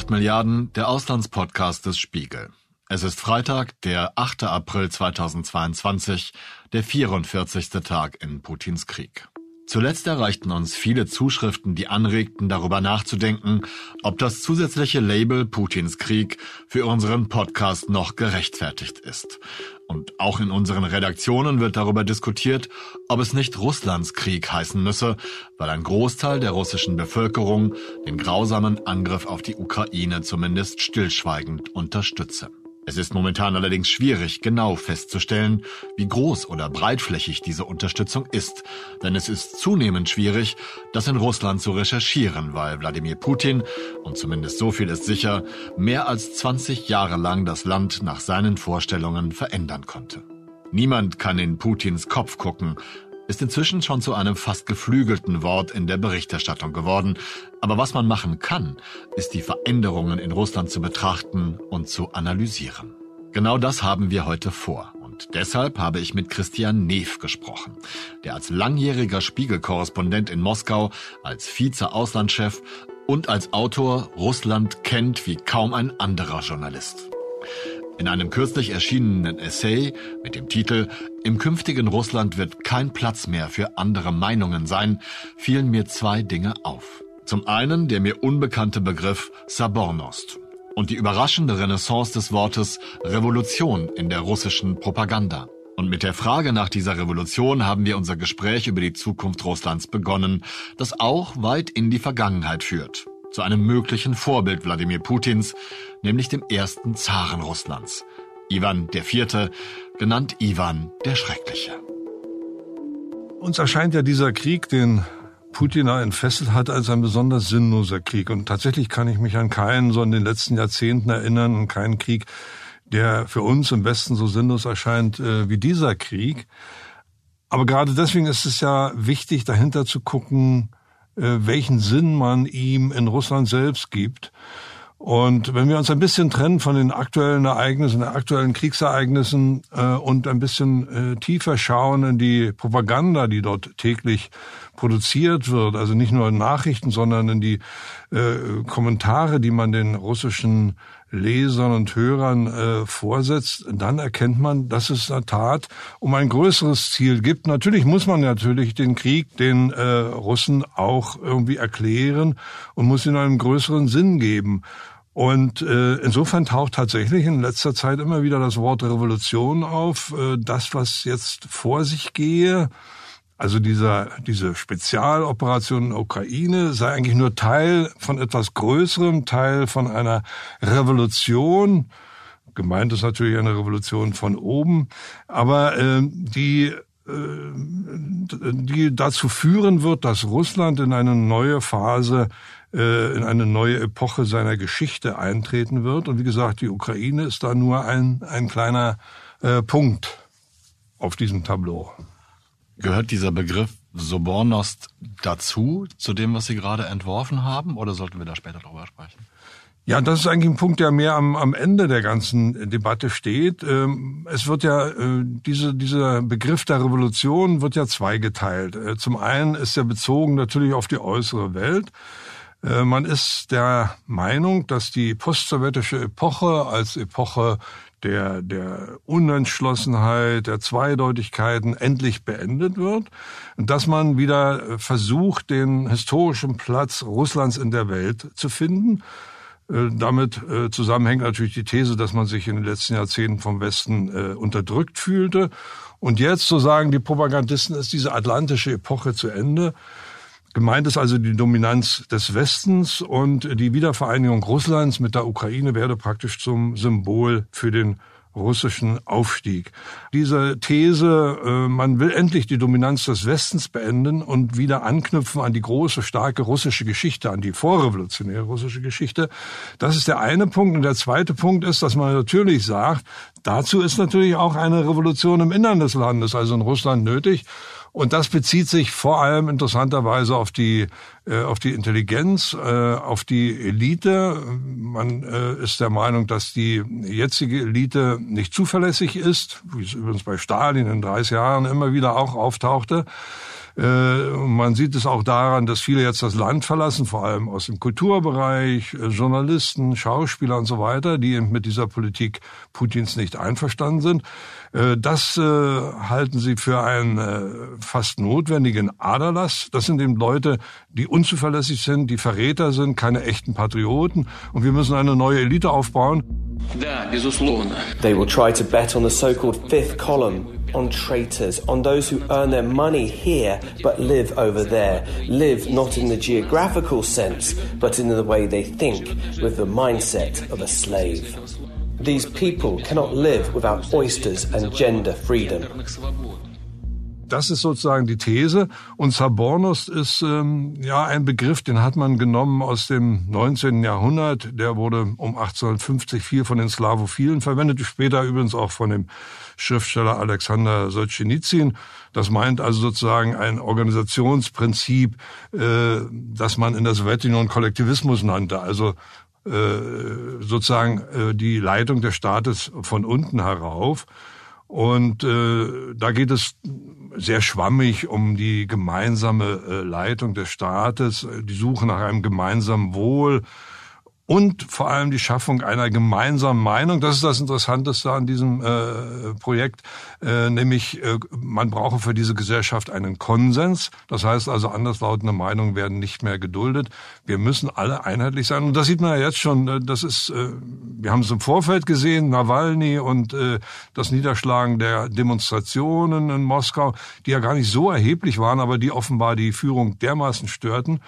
8 Milliarden, der Auslandspodcast des Spiegel. Es ist Freitag, der 8. April 2022, der 44. Tag in Putins Krieg. Zuletzt erreichten uns viele Zuschriften, die anregten, darüber nachzudenken, ob das zusätzliche Label Putins Krieg für unseren Podcast noch gerechtfertigt ist. Und auch in unseren Redaktionen wird darüber diskutiert, ob es nicht Russlands Krieg heißen müsse, weil ein Großteil der russischen Bevölkerung den grausamen Angriff auf die Ukraine zumindest stillschweigend unterstütze. Es ist momentan allerdings schwierig, genau festzustellen, wie groß oder breitflächig diese Unterstützung ist, denn es ist zunehmend schwierig, das in Russland zu recherchieren, weil Wladimir Putin, und zumindest so viel ist sicher, mehr als 20 Jahre lang das Land nach seinen Vorstellungen verändern konnte. Niemand kann in Putins Kopf gucken, ist inzwischen schon zu einem fast geflügelten Wort in der Berichterstattung geworden. Aber was man machen kann, ist die Veränderungen in Russland zu betrachten und zu analysieren. Genau das haben wir heute vor. Und deshalb habe ich mit Christian Neff gesprochen, der als langjähriger Spiegelkorrespondent in Moskau, als Vize-Auslandschef und als Autor Russland kennt wie kaum ein anderer Journalist. In einem kürzlich erschienenen Essay mit dem Titel Im künftigen Russland wird kein Platz mehr für andere Meinungen sein, fielen mir zwei Dinge auf. Zum einen der mir unbekannte Begriff Sabornost und die überraschende Renaissance des Wortes Revolution in der russischen Propaganda. Und mit der Frage nach dieser Revolution haben wir unser Gespräch über die Zukunft Russlands begonnen, das auch weit in die Vergangenheit führt zu einem möglichen Vorbild Wladimir Putins, nämlich dem ersten Zaren Russlands, Ivan IV., genannt Ivan der Schreckliche. Uns erscheint ja dieser Krieg, den Putin entfesselt hat, als ein besonders sinnloser Krieg. Und tatsächlich kann ich mich an keinen so in den letzten Jahrzehnten erinnern, an keinen Krieg, der für uns im Westen so sinnlos erscheint äh, wie dieser Krieg. Aber gerade deswegen ist es ja wichtig, dahinter zu gucken, welchen Sinn man ihm in Russland selbst gibt. Und wenn wir uns ein bisschen trennen von den aktuellen Ereignissen, den aktuellen Kriegsereignissen äh, und ein bisschen äh, tiefer schauen in die Propaganda, die dort täglich produziert wird, also nicht nur in Nachrichten, sondern in die äh, Kommentare, die man den russischen Lesern und Hörern äh, vorsetzt, dann erkennt man, dass es in der Tat um ein größeres Ziel gibt. Natürlich muss man natürlich den Krieg den äh, Russen auch irgendwie erklären und muss ihn einen größeren Sinn geben. Und äh, insofern taucht tatsächlich in letzter Zeit immer wieder das Wort Revolution auf. Äh, das, was jetzt vor sich gehe, also dieser, diese Spezialoperation in der Ukraine sei eigentlich nur Teil von etwas Größerem, Teil von einer Revolution. Gemeint ist natürlich eine Revolution von oben, aber äh, die äh, die dazu führen wird, dass Russland in eine neue Phase, äh, in eine neue Epoche seiner Geschichte eintreten wird. Und wie gesagt, die Ukraine ist da nur ein, ein kleiner äh, Punkt auf diesem Tableau. Gehört dieser Begriff Sobornost dazu, zu dem, was Sie gerade entworfen haben, oder sollten wir da später drüber sprechen? Ja, das ist eigentlich ein Punkt, der mehr am, am Ende der ganzen Debatte steht. Ähm, es wird ja, äh, diese, dieser Begriff der Revolution wird ja zweigeteilt. Äh, zum einen ist er bezogen natürlich auf die äußere Welt. Äh, man ist der Meinung, dass die postsowjetische Epoche als Epoche der, der Unentschlossenheit, der Zweideutigkeiten endlich beendet wird und dass man wieder versucht, den historischen Platz Russlands in der Welt zu finden. Äh, damit äh, zusammenhängt natürlich die These, dass man sich in den letzten Jahrzehnten vom Westen äh, unterdrückt fühlte. Und jetzt, so sagen die Propagandisten, ist diese atlantische Epoche zu Ende. Gemeint ist also die Dominanz des Westens und die Wiedervereinigung Russlands mit der Ukraine werde praktisch zum Symbol für den russischen Aufstieg. Diese These, äh, man will endlich die Dominanz des Westens beenden und wieder anknüpfen an die große, starke russische Geschichte, an die vorrevolutionäre russische Geschichte, das ist der eine Punkt. Und der zweite Punkt ist, dass man natürlich sagt, dazu ist natürlich auch eine Revolution im Innern des Landes, also in Russland nötig. Und das bezieht sich vor allem interessanterweise auf die, äh, auf die Intelligenz, äh, auf die Elite. Man äh, ist der Meinung, dass die jetzige Elite nicht zuverlässig ist, wie es übrigens bei Stalin in 30 Jahren immer wieder auch auftauchte. Äh, man sieht es auch daran, dass viele jetzt das Land verlassen, vor allem aus dem Kulturbereich, äh, Journalisten, Schauspieler und so weiter, die mit dieser Politik Putins nicht einverstanden sind. Äh, das halten sie für einen fast notwendigen Aderlass. Das sind eben Leute, die unzuverlässig sind, die Verräter sind, keine echten Patrioten. Und wir müssen eine neue Elite aufbauen. They will try to bet on the so-called fifth column on traitors, on those who earn their money here but live over there, live not in the geographical sense but in the way they think, with the mindset of a slave. These people cannot live without oysters and gender freedom. Das ist sozusagen die These. Und Sabornos ist ähm, ja ein Begriff, den hat man genommen aus dem 19. Jahrhundert. Der wurde um 1850 viel von den Slavophilen verwendet, später übrigens auch von dem Schriftsteller Alexander Solzhenitsyn. Das meint also sozusagen ein Organisationsprinzip, äh, das man in der Sowjetunion Kollektivismus nannte. Also äh, sozusagen äh, die Leitung des Staates von unten herauf. Und äh, da geht es sehr schwammig um die gemeinsame äh, Leitung des Staates, die Suche nach einem gemeinsamen Wohl, und vor allem die Schaffung einer gemeinsamen Meinung. Das ist das Interessanteste an diesem äh, Projekt, äh, nämlich äh, man brauche für diese Gesellschaft einen Konsens. Das heißt also, anderslautende Meinungen werden nicht mehr geduldet. Wir müssen alle einheitlich sein. Und das sieht man ja jetzt schon. Äh, das ist, äh, wir haben es im Vorfeld gesehen, Nawalny und äh, das Niederschlagen der Demonstrationen in Moskau, die ja gar nicht so erheblich waren, aber die offenbar die Führung dermaßen störten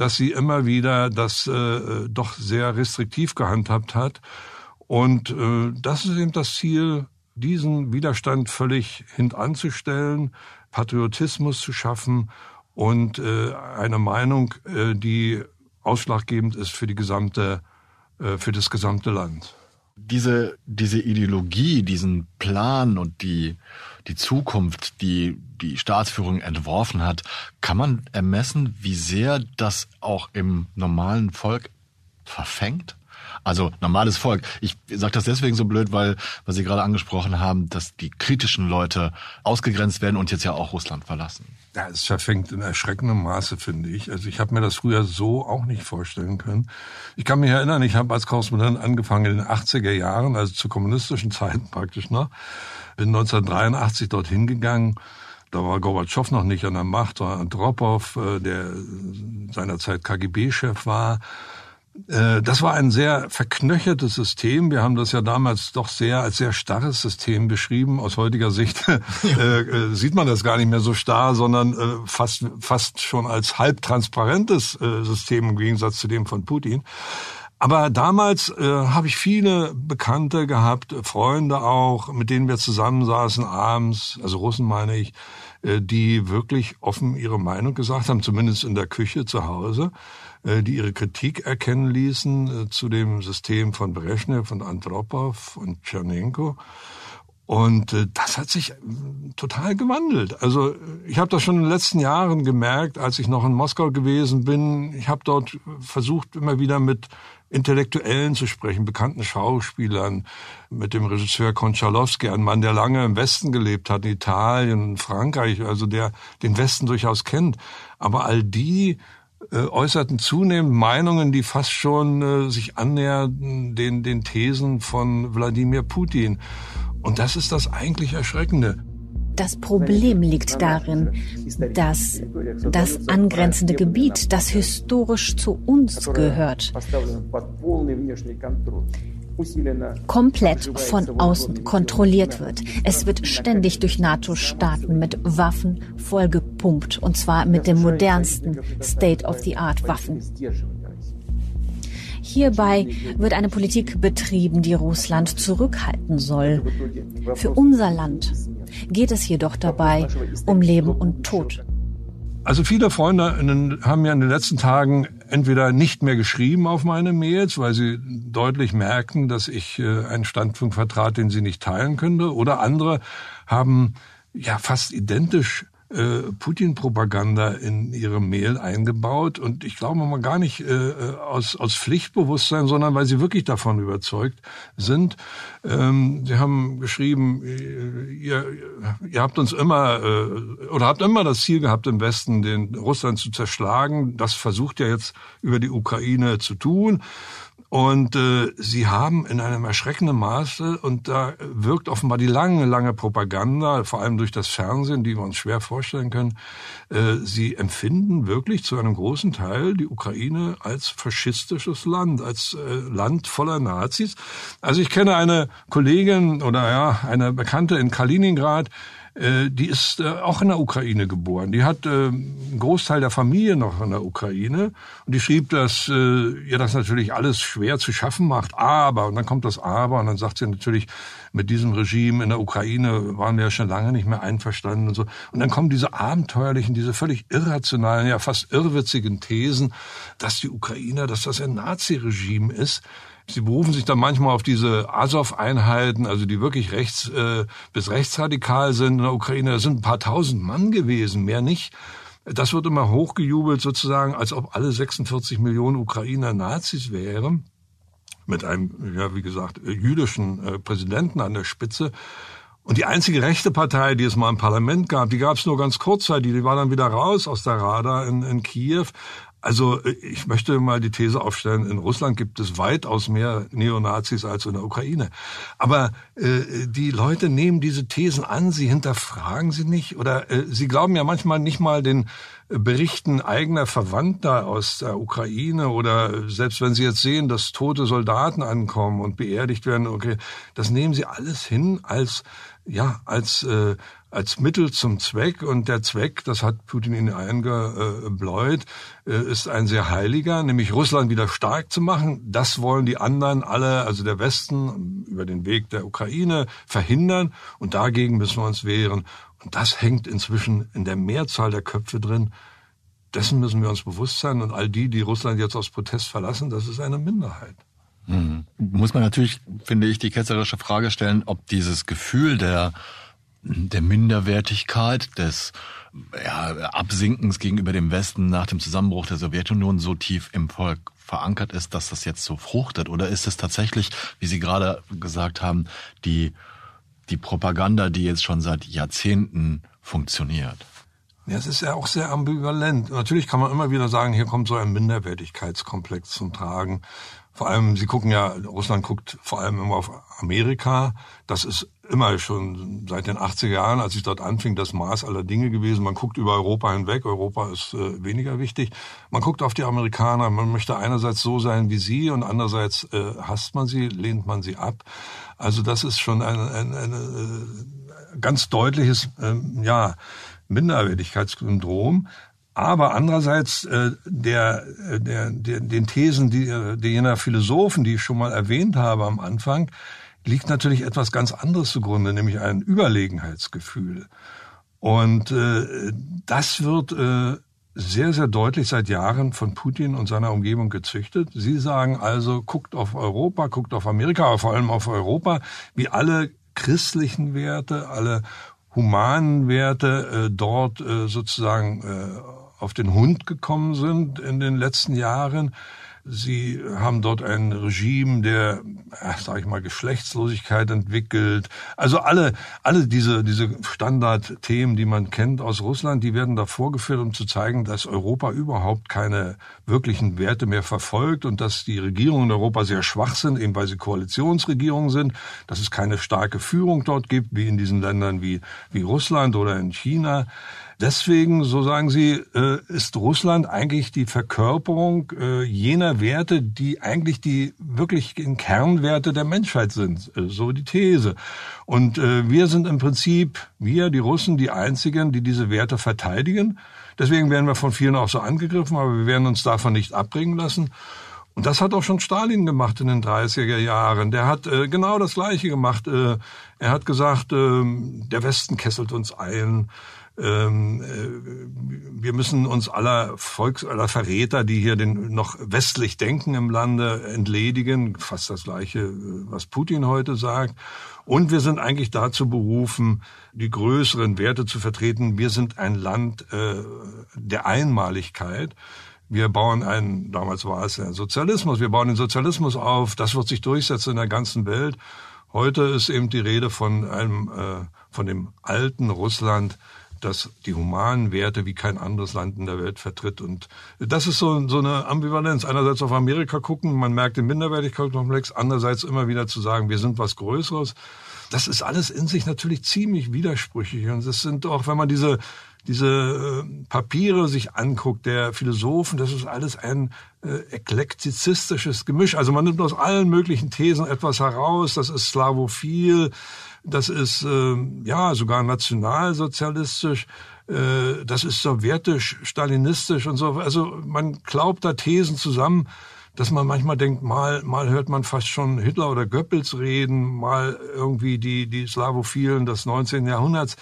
dass sie immer wieder das äh, doch sehr restriktiv gehandhabt hat. Und äh, das ist eben das Ziel, diesen Widerstand völlig hintanzustellen, Patriotismus zu schaffen und äh, eine Meinung, äh, die ausschlaggebend ist für die gesamte, äh, für das gesamte Land. Diese, diese Ideologie, diesen Plan und die, die Zukunft, die die Staatsführung entworfen hat, kann man ermessen, wie sehr das auch im normalen Volk verfängt? Also normales Volk. Ich sage das deswegen so blöd, weil, weil Sie gerade angesprochen haben, dass die kritischen Leute ausgegrenzt werden und jetzt ja auch Russland verlassen. Ja, es verfängt in erschreckendem Maße, finde ich. Also ich habe mir das früher so auch nicht vorstellen können. Ich kann mich erinnern, ich habe als Korrespondent angefangen in den 80er Jahren, also zu kommunistischen Zeiten praktisch noch. Bin 1983 dorthin gegangen. Da war Gorbatschow noch nicht an der Macht, war Andropov, äh, der seinerzeit KGB-Chef war. Äh, das war ein sehr verknöchertes System. Wir haben das ja damals doch sehr als sehr starres System beschrieben. Aus heutiger Sicht äh, äh, sieht man das gar nicht mehr so starr, sondern äh, fast, fast schon als halbtransparentes äh, System im Gegensatz zu dem von Putin. Aber damals äh, habe ich viele Bekannte gehabt, Freunde auch, mit denen wir zusammensaßen abends, also Russen meine ich, äh, die wirklich offen ihre Meinung gesagt haben, zumindest in der Küche zu Hause. Äh, die ihre Kritik erkennen ließen äh, zu dem System von Brezhnev und Andropov und Tschernenko. Und äh, das hat sich total gewandelt. Also ich habe das schon in den letzten Jahren gemerkt, als ich noch in Moskau gewesen bin. Ich habe dort versucht, immer wieder mit Intellektuellen zu sprechen, bekannten Schauspielern, mit dem Regisseur Konchalowski, ein Mann, der lange im Westen gelebt hat, in Italien, Frankreich, also der den Westen durchaus kennt. Aber all die äh, äußerten zunehmend Meinungen, die fast schon äh, sich annäherten den, den Thesen von Wladimir Putin. Und das ist das eigentlich Erschreckende. Das Problem liegt darin, dass das angrenzende Gebiet, das historisch zu uns gehört, komplett von außen kontrolliert wird. Es wird ständig durch NATO-Staaten mit Waffen vollgepumpt, und zwar mit den modernsten State-of-the-Art-Waffen. Hierbei wird eine Politik betrieben, die Russland zurückhalten soll. Für unser Land geht es jedoch dabei um Leben und Tod. Also viele Freunde haben ja in den letzten Tagen entweder nicht mehr geschrieben auf meine Mails, weil sie deutlich merken, dass ich äh, einen Standpunkt vertrat, den sie nicht teilen könnte, oder andere haben ja fast identisch äh, Putin-Propaganda in ihre Mail eingebaut und ich glaube mal gar nicht äh, aus, aus Pflichtbewusstsein, sondern weil sie wirklich davon überzeugt sind. Ähm, sie haben geschrieben, äh, ihr, ihr habt uns immer äh, oder habt immer das Ziel gehabt, im Westen den Russland zu zerschlagen. Das versucht ja jetzt über die Ukraine zu tun. Und äh, sie haben in einem erschreckenden Maße, und da wirkt offenbar die lange, lange Propaganda, vor allem durch das Fernsehen, die wir uns schwer vorstellen können, äh, sie empfinden wirklich zu einem großen Teil die Ukraine als faschistisches Land, als äh, Land voller Nazis. Also ich kenne eine Kollegin oder ja, eine Bekannte in Kaliningrad, die ist äh, auch in der Ukraine geboren. Die hat äh, einen Großteil der Familie noch in der Ukraine und die schrieb, dass ihr das natürlich alles schwer zu schaffen macht. Aber, und dann kommt das Aber und dann sagt sie natürlich, mit diesem Regime in der Ukraine waren wir ja schon lange nicht mehr einverstanden und so. Und dann kommen diese abenteuerlichen, diese völlig irrationalen, ja fast irrwitzigen Thesen, dass die Ukrainer, dass das ein Naziregime ist. Sie berufen sich dann manchmal auf diese Azov-Einheiten, also die wirklich rechts äh, bis rechtsradikal sind in der Ukraine. Das sind ein paar tausend Mann gewesen, mehr nicht. Das wird immer hochgejubelt sozusagen, als ob alle 46 Millionen Ukrainer Nazis wären, mit einem, ja wie gesagt, jüdischen äh, Präsidenten an der Spitze. Und die einzige rechte Partei, die es mal im Parlament gab, die gab es nur ganz kurzzeitig, die war dann wieder raus aus der Rada in, in Kiew. Also äh, ich möchte mal die These aufstellen, in Russland gibt es weitaus mehr Neonazis als in der Ukraine. Aber äh, die Leute nehmen diese Thesen an, sie hinterfragen sie nicht oder äh, sie glauben ja manchmal nicht mal den Berichten eigener Verwandter aus der Ukraine oder selbst wenn sie jetzt sehen, dass tote Soldaten ankommen und beerdigt werden, okay, das nehmen sie alles hin als ja als äh, als Mittel zum Zweck und der Zweck, das hat Putin ihnen eingebläut, äh, ist ein sehr heiliger, nämlich Russland wieder stark zu machen. Das wollen die anderen alle, also der Westen über den Weg der Ukraine verhindern und dagegen müssen wir uns wehren. Und das hängt inzwischen in der Mehrzahl der Köpfe drin. Dessen müssen wir uns bewusst sein und all die, die Russland jetzt aus Protest verlassen, das ist eine Minderheit. Mhm. Muss man natürlich, finde ich, die ketzerische Frage stellen, ob dieses Gefühl der der Minderwertigkeit, des ja, Absinkens gegenüber dem Westen nach dem Zusammenbruch der Sowjetunion so tief im Volk verankert ist, dass das jetzt so fruchtet? Oder ist es tatsächlich, wie Sie gerade gesagt haben, die, die Propaganda, die jetzt schon seit Jahrzehnten funktioniert? Ja, es ist ja auch sehr ambivalent. Natürlich kann man immer wieder sagen, hier kommt so ein Minderwertigkeitskomplex zum Tragen. Vor allem, Sie gucken ja, Russland guckt vor allem immer auf Amerika. Das ist immer schon seit den 80er Jahren, als ich dort anfing, das Maß aller Dinge gewesen. Man guckt über Europa hinweg. Europa ist äh, weniger wichtig. Man guckt auf die Amerikaner. Man möchte einerseits so sein wie sie und andererseits äh, hasst man sie, lehnt man sie ab. Also das ist schon ein, ein, ein, ein äh, ganz deutliches, ähm, ja, Minderwertigkeitssyndrom. Aber andererseits äh, der, äh, der, der, den Thesen die, äh, jener Philosophen, die ich schon mal erwähnt habe am Anfang, liegt natürlich etwas ganz anderes zugrunde, nämlich ein Überlegenheitsgefühl. Und äh, das wird äh, sehr, sehr deutlich seit Jahren von Putin und seiner Umgebung gezüchtet. Sie sagen also, guckt auf Europa, guckt auf Amerika, aber vor allem auf Europa, wie alle christlichen Werte, alle humanen Werte äh, dort äh, sozusagen äh, auf den Hund gekommen sind in den letzten Jahren. Sie haben dort ein Regime der, sag ich mal, Geschlechtslosigkeit entwickelt. Also alle, alle diese, diese Standardthemen, die man kennt aus Russland, die werden da vorgeführt, um zu zeigen, dass Europa überhaupt keine wirklichen Werte mehr verfolgt und dass die Regierungen in Europa sehr schwach sind, eben weil sie Koalitionsregierungen sind, dass es keine starke Führung dort gibt, wie in diesen Ländern wie, wie Russland oder in China. Deswegen, so sagen Sie, äh, ist Russland eigentlich die Verkörperung äh, jener Werte, die eigentlich die wirklichen Kernwerte der Menschheit sind. Äh, so die These. Und wir sind im Prinzip, wir, die Russen, die Einzigen, die diese Werte verteidigen. Deswegen werden wir von vielen auch so angegriffen, aber wir werden uns davon nicht abbringen lassen. Und das hat auch schon Stalin gemacht in den 30er Jahren. Der hat äh, genau das Gleiche gemacht. Äh, er hat gesagt, äh, der Westen kesselt uns ein. Ähm, äh, wir müssen uns aller Volks, aller Verräter, die hier den noch westlich denken im Lande, entledigen. Fast das Gleiche, was Putin heute sagt. Und wir sind eigentlich dazu berufen, die größeren Werte zu vertreten. Wir sind ein Land äh, der Einmaligkeit. Wir bauen einen, damals war es der Sozialismus, wir bauen den Sozialismus auf. Das wird sich durchsetzen in der ganzen Welt. Heute ist eben die Rede von einem, äh, von dem alten Russland, das die humanen Werte wie kein anderes Land in der Welt vertritt. Und das ist so, so eine Ambivalenz. Einerseits auf Amerika gucken, man merkt den Minderwertigkeitskomplex, andererseits immer wieder zu sagen, wir sind was Größeres. Das ist alles in sich natürlich ziemlich widersprüchlich. Und es sind auch, wenn man diese diese äh, Papiere sich anguckt, der Philosophen, das ist alles ein äh, eklektizistisches Gemisch. Also man nimmt aus allen möglichen Thesen etwas heraus, das ist slavophil, das ist äh, ja sogar nationalsozialistisch, äh, das ist sowjetisch, stalinistisch und so. Also man glaubt da Thesen zusammen, dass man manchmal denkt, mal, mal hört man fast schon Hitler oder Goebbels reden, mal irgendwie die, die Slavophilen des 19. Jahrhunderts.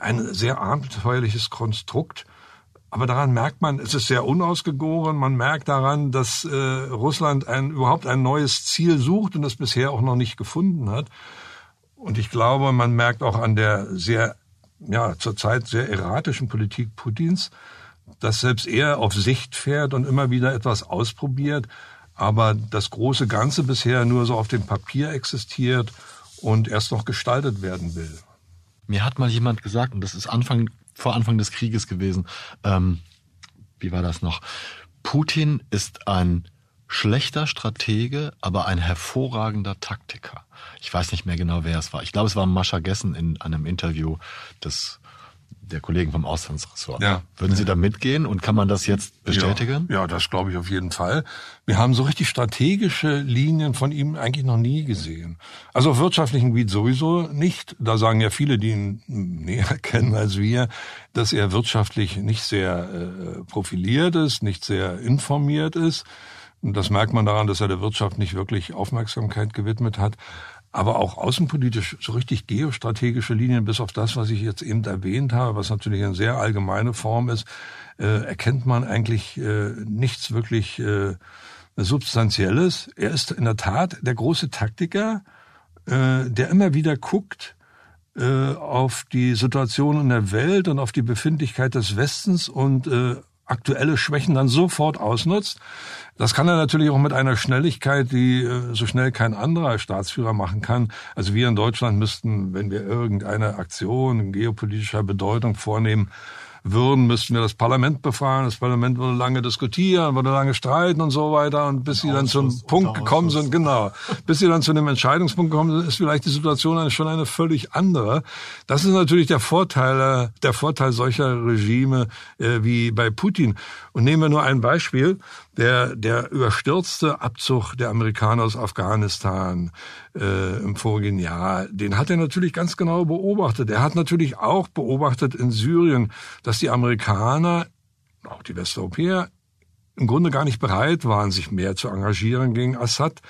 Ein sehr abenteuerliches Konstrukt. Aber daran merkt man, es ist sehr unausgegoren. Man merkt daran, dass äh, Russland ein, überhaupt ein neues Ziel sucht und das bisher auch noch nicht gefunden hat. Und ich glaube, man merkt auch an der sehr, ja, zurzeit sehr erratischen Politik Putins, dass selbst er auf Sicht fährt und immer wieder etwas ausprobiert, aber das große Ganze bisher nur so auf dem Papier existiert und erst noch gestaltet werden will. Mir hat mal jemand gesagt, und das ist Anfang, vor Anfang des Krieges gewesen, ähm, wie war das noch? Putin ist ein schlechter Stratege, aber ein hervorragender Taktiker. Ich weiß nicht mehr genau, wer es war. Ich glaube, es war Mascha Gessen in einem Interview des der Kollegen vom Auslandsressort. Ja. Würden Sie da mitgehen und kann man das jetzt bestätigen? Ja, ja das glaube ich auf jeden Fall. Wir haben so richtig strategische Linien von ihm eigentlich noch nie gesehen. Also auf wirtschaftlichen Gebiet sowieso nicht. Da sagen ja viele, die ihn näher kennen als wir, dass er wirtschaftlich nicht sehr äh, profiliert ist, nicht sehr informiert ist. Und das merkt man daran, dass er der Wirtschaft nicht wirklich Aufmerksamkeit gewidmet hat. Aber auch außenpolitisch so richtig geostrategische Linien, bis auf das, was ich jetzt eben erwähnt habe, was natürlich eine sehr allgemeine Form ist, äh, erkennt man eigentlich äh, nichts wirklich äh, Substanzielles. Er ist in der Tat der große Taktiker, äh, der immer wieder guckt, äh, auf die Situation in der Welt und auf die Befindlichkeit des Westens und äh, aktuelle Schwächen dann sofort ausnutzt. Das kann er natürlich auch mit einer Schnelligkeit, die äh, so schnell kein anderer Staatsführer machen kann. Also wir in Deutschland müssten, wenn wir irgendeine Aktion geopolitischer Bedeutung vornehmen, würden, müssten wir das Parlament befragen. Das Parlament würde lange diskutieren, würde lange streiten und so weiter. Und bis sie dann zum Punkt gekommen sind, genau, bis sie dann zu dem Entscheidungspunkt gekommen sind, ist vielleicht die Situation schon eine völlig andere. Das ist natürlich der Vorteil, der Vorteil solcher Regime äh, wie bei Putin. Und nehmen wir nur ein Beispiel der, der überstürzte Abzug der Amerikaner aus Afghanistan äh, im vorigen Jahr, den hat er natürlich ganz genau beobachtet. Er hat natürlich auch beobachtet in Syrien, dass die Amerikaner, auch die Westeuropäer, im Grunde gar nicht bereit waren, sich mehr zu engagieren gegen Assad.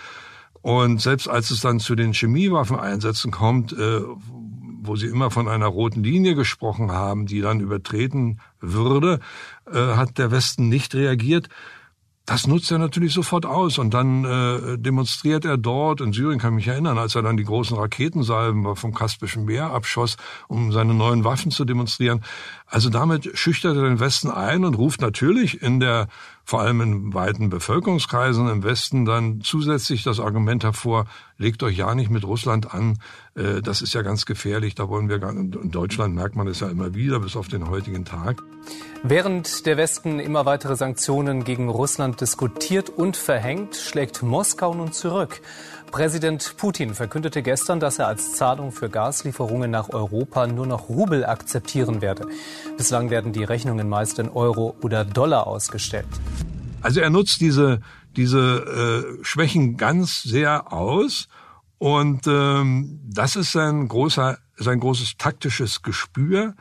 Und selbst als es dann zu den Chemiewaffeneinsätzen kommt, äh, wo sie immer von einer roten Linie gesprochen haben, die dann übertreten würde, äh, hat der Westen nicht reagiert. Das nutzt er natürlich sofort aus und dann äh, demonstriert er dort, in Syrien kann ich mich erinnern, als er dann die großen Raketensalben vom Kaspischen Meer abschoss, um seine neuen Waffen zu demonstrieren. Also damit schüchtert er den Westen ein und ruft natürlich in der, vor allem in weiten Bevölkerungskreisen im Westen dann zusätzlich das Argument hervor, legt euch ja nicht mit Russland an, äh, das ist ja ganz gefährlich, da wollen wir gar nicht. In Deutschland merkt man es ja immer wieder, bis auf den heutigen Tag. Während der Westen immer weitere Sanktionen gegen Russland diskutiert und verhängt, schlägt Moskau nun zurück. Präsident Putin verkündete gestern, dass er als Zahlung für Gaslieferungen nach Europa nur noch Rubel akzeptieren werde. Bislang werden die Rechnungen meist in Euro oder Dollar ausgestellt. Also er nutzt diese, diese äh, Schwächen ganz sehr aus. Und ähm, das ist sein großer, sein großes taktisches Gespür.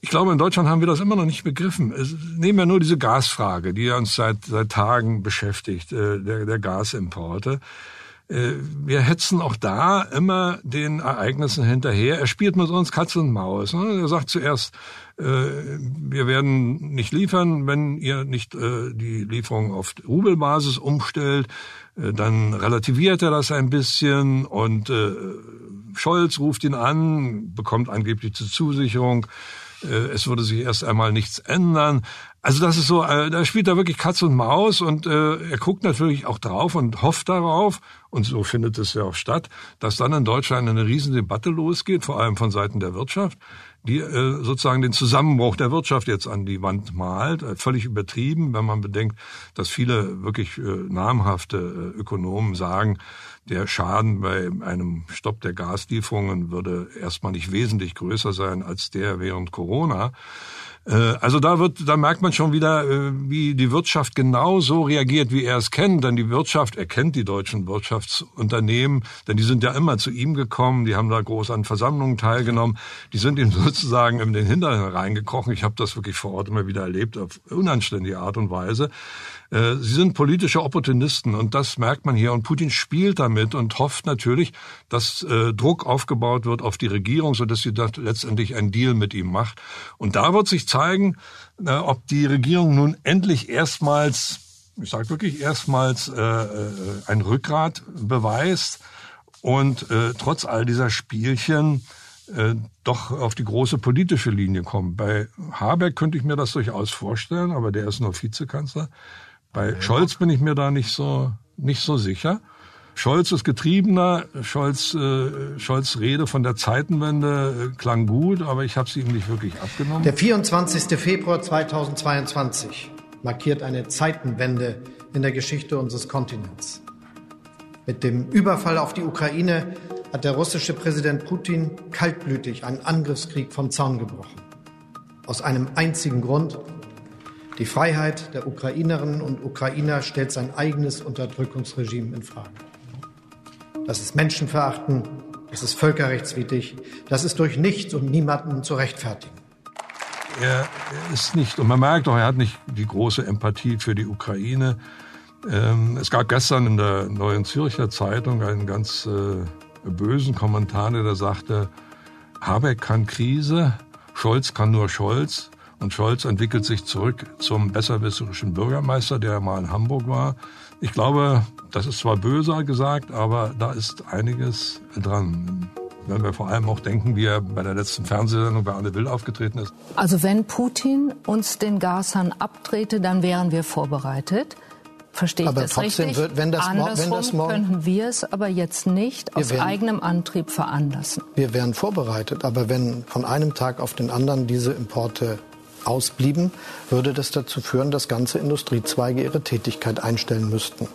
Ich glaube, in Deutschland haben wir das immer noch nicht begriffen. Es, nehmen wir nur diese Gasfrage, die uns seit, seit Tagen beschäftigt, äh, der, der Gasimporte. Äh, wir hetzen auch da immer den Ereignissen hinterher. Er spielt mit uns Katz und Maus. Ne? Er sagt zuerst, äh, wir werden nicht liefern, wenn ihr nicht äh, die Lieferung auf Rubelbasis umstellt. Dann relativiert er das ein bisschen und Scholz ruft ihn an, bekommt angeblich die Zusicherung, es würde sich erst einmal nichts ändern. Also das ist so, äh, da spielt er wirklich Katz und Maus und äh, er guckt natürlich auch drauf und hofft darauf, und so findet es ja auch statt, dass dann in Deutschland eine Riesendebatte losgeht, vor allem von Seiten der Wirtschaft, die äh, sozusagen den Zusammenbruch der Wirtschaft jetzt an die Wand malt. Äh, völlig übertrieben, wenn man bedenkt, dass viele wirklich äh, namhafte äh, Ökonomen sagen, der Schaden bei einem Stopp der Gaslieferungen würde erstmal nicht wesentlich größer sein als der während Corona. Äh, also da wird, da merkt man schon wieder, äh, wie die Wirtschaft genau so reagiert, wie er es kennt. Denn die Wirtschaft, er kennt die deutschen Wirtschaftsunternehmen, denn die sind ja immer zu ihm gekommen, die haben da groß an Versammlungen teilgenommen, die sind ihm sozusagen in den Hintern reingekrochen. Ich habe das wirklich vor Ort immer wieder erlebt, auf unanständige Art und Weise. Äh, sie sind politische Opportunisten und das merkt man hier. Und Putin spielt damit und hofft natürlich, dass äh, Druck aufgebaut wird auf die Regierung, sodass sie da letztendlich einen Deal mit ihm macht. Und da wird sich zeigen, äh, ob die Regierung nun endlich erstmals, ich sage wirklich erstmals, ein Rückgrat beweist und trotz all dieser Spielchen doch auf die große politische Linie kommt. Bei Habeck könnte ich mir das durchaus vorstellen, aber der ist nur Vizekanzler. Bei Scholz bin ich mir da nicht so, nicht so sicher. Scholz ist getriebener. Scholz, äh, Scholz Rede von der Zeitenwende äh, klang gut, aber ich habe sie ihm nicht wirklich abgenommen. Der 24. Februar 2022 markiert eine Zeitenwende in der Geschichte unseres Kontinents. Mit dem Überfall auf die Ukraine hat der russische Präsident Putin kaltblütig einen Angriffskrieg vom Zaun gebrochen. Aus einem einzigen Grund, die Freiheit der Ukrainerinnen und Ukrainer stellt sein eigenes Unterdrückungsregime in Frage. Das ist menschenverachtend, das ist völkerrechtswidrig, das ist durch nichts und niemanden zu rechtfertigen. Er ist nicht, und man merkt auch, er hat nicht die große Empathie für die Ukraine. Ähm, es gab gestern in der Neuen Zürcher Zeitung einen ganz äh, bösen Kommentar, der sagte, Habeck kann Krise, Scholz kann nur Scholz. Und Scholz entwickelt sich zurück zum besserwisserischen Bürgermeister, der mal in Hamburg war. Ich glaube, das ist zwar böser gesagt, aber da ist einiges dran. Wenn wir vor allem auch denken, wie er bei der letzten Fernsehsendung bei Anne Will aufgetreten ist. Also wenn Putin uns den Gashahn abdrehte, dann wären wir vorbereitet. Verstehe ich das trotzdem richtig? Wird, wenn das, Andersrum wenn das morgen, könnten wir es aber jetzt nicht aus werden, eigenem Antrieb veranlassen. Wir wären vorbereitet, aber wenn von einem Tag auf den anderen diese Importe ausblieben, würde das dazu führen, dass ganze Industriezweige ihre Tätigkeit einstellen müssten.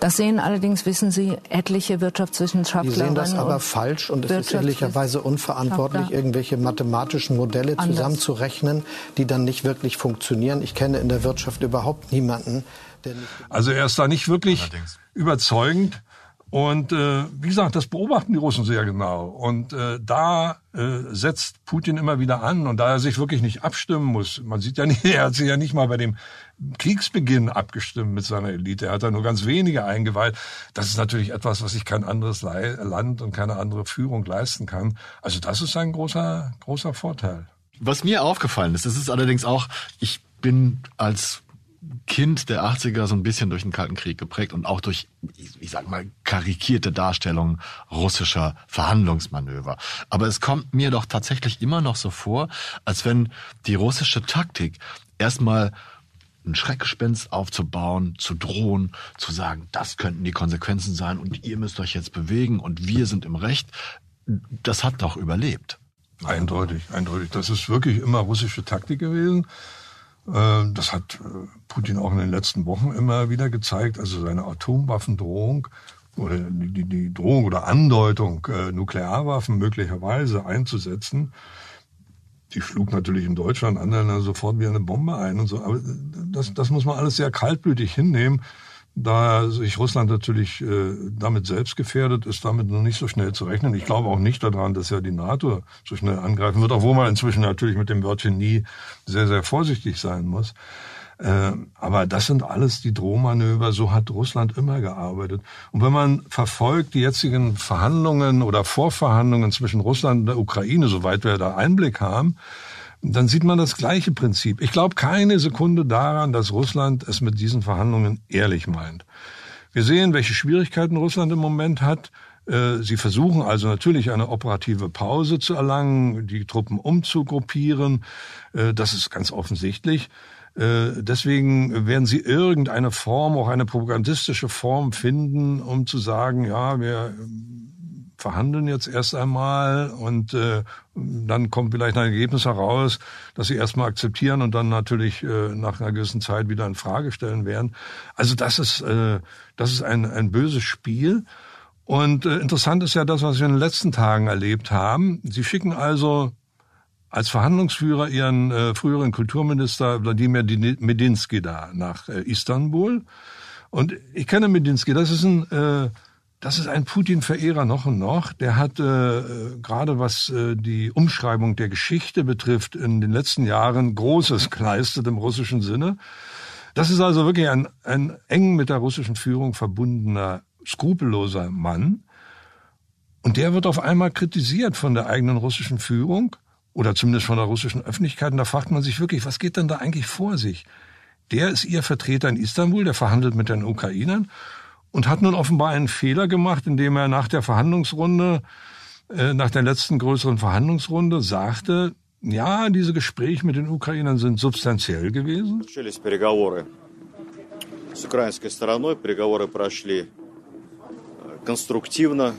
Das sehen allerdings, wissen Sie, etliche Wirtschaftswissenschaftler. Die sehen das aber falsch und es ist ehrlicherweise unverantwortlich, irgendwelche mathematischen Modelle Anders. zusammenzurechnen, die dann nicht wirklich funktionieren. Ich kenne in der Wirtschaft überhaupt niemanden, der nicht Also er ist da nicht wirklich Allerdings. überzeugend. Und äh, wie gesagt, das beobachten die Russen sehr genau. Und äh, da äh, setzt Putin immer wieder an. Und da er sich wirklich nicht abstimmen muss, man sieht ja nicht, er hat sich ja nicht mal bei dem Kriegsbeginn abgestimmt mit seiner Elite. Er hat da nur ganz wenige eingeweiht. Das ist natürlich etwas, was sich kein anderes Land und keine andere Führung leisten kann. Also das ist ein großer, großer Vorteil. Was mir aufgefallen ist, das ist allerdings auch, ich bin als Kind der 80er so ein bisschen durch den Kalten Krieg geprägt und auch durch, ich sag mal, karikierte Darstellungen russischer Verhandlungsmanöver. Aber es kommt mir doch tatsächlich immer noch so vor, als wenn die russische Taktik erstmal ein Schreckgespenst aufzubauen, zu drohen, zu sagen, das könnten die Konsequenzen sein und ihr müsst euch jetzt bewegen und wir sind im Recht, das hat doch überlebt. Eindeutig, eindeutig. Das ist wirklich immer russische Taktik gewesen. Äh, das hat äh, Putin auch in den letzten Wochen immer wieder gezeigt. Also seine Atomwaffendrohung oder die, die Drohung oder Andeutung, äh, Nuklearwaffen möglicherweise einzusetzen, die schlug natürlich in Deutschland anderen sofort wie eine Bombe ein und so. Aber das, das muss man alles sehr kaltblütig hinnehmen da sich Russland natürlich äh, damit selbst gefährdet, ist damit noch nicht so schnell zu rechnen. Ich glaube auch nicht daran, dass ja die NATO so schnell angreifen wird, obwohl man inzwischen natürlich mit dem Wörtchen nie sehr, sehr vorsichtig sein muss. Äh, aber das sind alles die Drohmanöver, so hat Russland immer gearbeitet. Und wenn man verfolgt die jetzigen Verhandlungen oder Vorverhandlungen zwischen Russland und der Ukraine, soweit wir da Einblick haben, dann sieht man das gleiche Prinzip. Ich glaube keine Sekunde daran, dass Russland es mit diesen Verhandlungen ehrlich meint. Wir sehen, welche Schwierigkeiten Russland im Moment hat. Äh, sie versuchen also natürlich eine operative Pause zu erlangen, die Truppen umzugruppieren. Äh, das ist ganz offensichtlich. Äh, deswegen werden sie irgendeine Form, auch eine propagandistische Form finden, um zu sagen, ja, wir verhandeln jetzt erst einmal und äh, dann kommt vielleicht ein Ergebnis heraus, dass sie erstmal akzeptieren und dann natürlich äh, nach einer gewissen Zeit wieder in Frage stellen werden. Also das ist äh, das ist ein ein böses Spiel und äh, interessant ist ja das, was wir in den letzten Tagen erlebt haben. Sie schicken also als Verhandlungsführer ihren äh, früheren Kulturminister Wladimir Medinsky da nach äh, Istanbul. Und ich kenne Medinsky, das ist ein, äh, das ist ein Putin-Verehrer noch und noch. Der hat äh, gerade was äh, die Umschreibung der Geschichte betrifft in den letzten Jahren Großes geleistet im russischen Sinne. Das ist also wirklich ein, ein eng mit der russischen Führung verbundener, skrupelloser Mann. Und der wird auf einmal kritisiert von der eigenen russischen Führung oder zumindest von der russischen Öffentlichkeit. Und da fragt man sich wirklich, was geht denn da eigentlich vor sich? Der ist ihr Vertreter in Istanbul, der verhandelt mit den Ukrainern und hat nun offenbar einen Fehler gemacht, indem er nach der Verhandlungsrunde, äh, nach der letzten größeren Verhandlungsrunde sagte, ja, diese Gespräche mit den Ukrainern sind substanziell gewesen. С украинской стороной переговоры прошли конструктивно.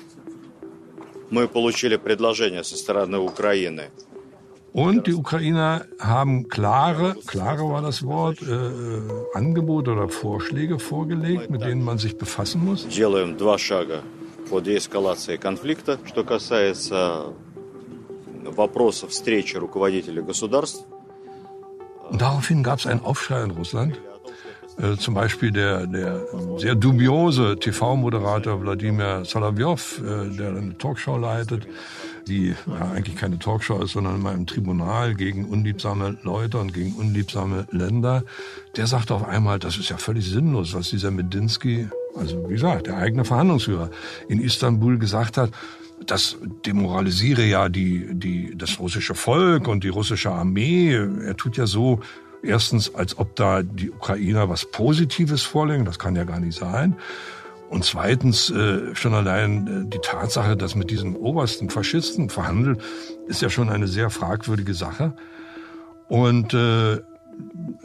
Мы получили предложение со стороны Украины und die Ukrainer haben klare, klare war das Wort, äh, äh, Angebote oder Vorschläge vorgelegt, mit denen man sich befassen muss. Делаем два шага по деэскалации конфликта. Что касается вопросов встречи руководителей государств. Und daraufhin gab es einen Aufschrei in Russland. Äh, zum Beispiel der, der sehr dubiose TV-Moderator Wladimir Solovyov, äh, der eine Talkshow leitet, die ja, eigentlich keine Talkshow ist, sondern immer im Tribunal gegen unliebsame Leute und gegen unliebsame Länder, der sagte auf einmal, das ist ja völlig sinnlos, was dieser Medinsky, also wie gesagt, der eigene Verhandlungsführer in Istanbul gesagt hat. Das demoralisiere ja die, die, das russische Volk und die russische Armee. Er tut ja so, erstens, als ob da die Ukrainer was Positives vorlegen. Das kann ja gar nicht sein. Und zweitens, äh, schon allein äh, die Tatsache, dass mit diesem obersten Faschisten verhandelt, ist ja schon eine sehr fragwürdige Sache. Und äh,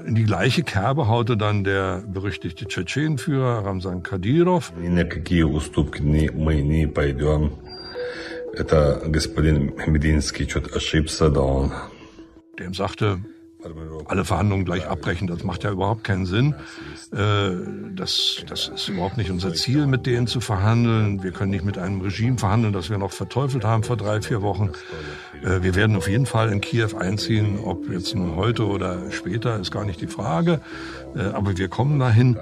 in die gleiche Kerbe haute dann der berüchtigte Tschetschenenführer Ramsan Kadyrov. Dem sagte, alle Verhandlungen gleich abbrechen, das macht ja überhaupt keinen Sinn. Äh, das, das ist überhaupt nicht unser Ziel, mit denen zu verhandeln. Wir können nicht mit einem Regime verhandeln, das wir noch verteufelt haben vor drei, vier Wochen. Äh, wir werden auf jeden Fall in Kiew einziehen, ob jetzt nun heute oder später, ist gar nicht die Frage. Äh, aber wir kommen dahin.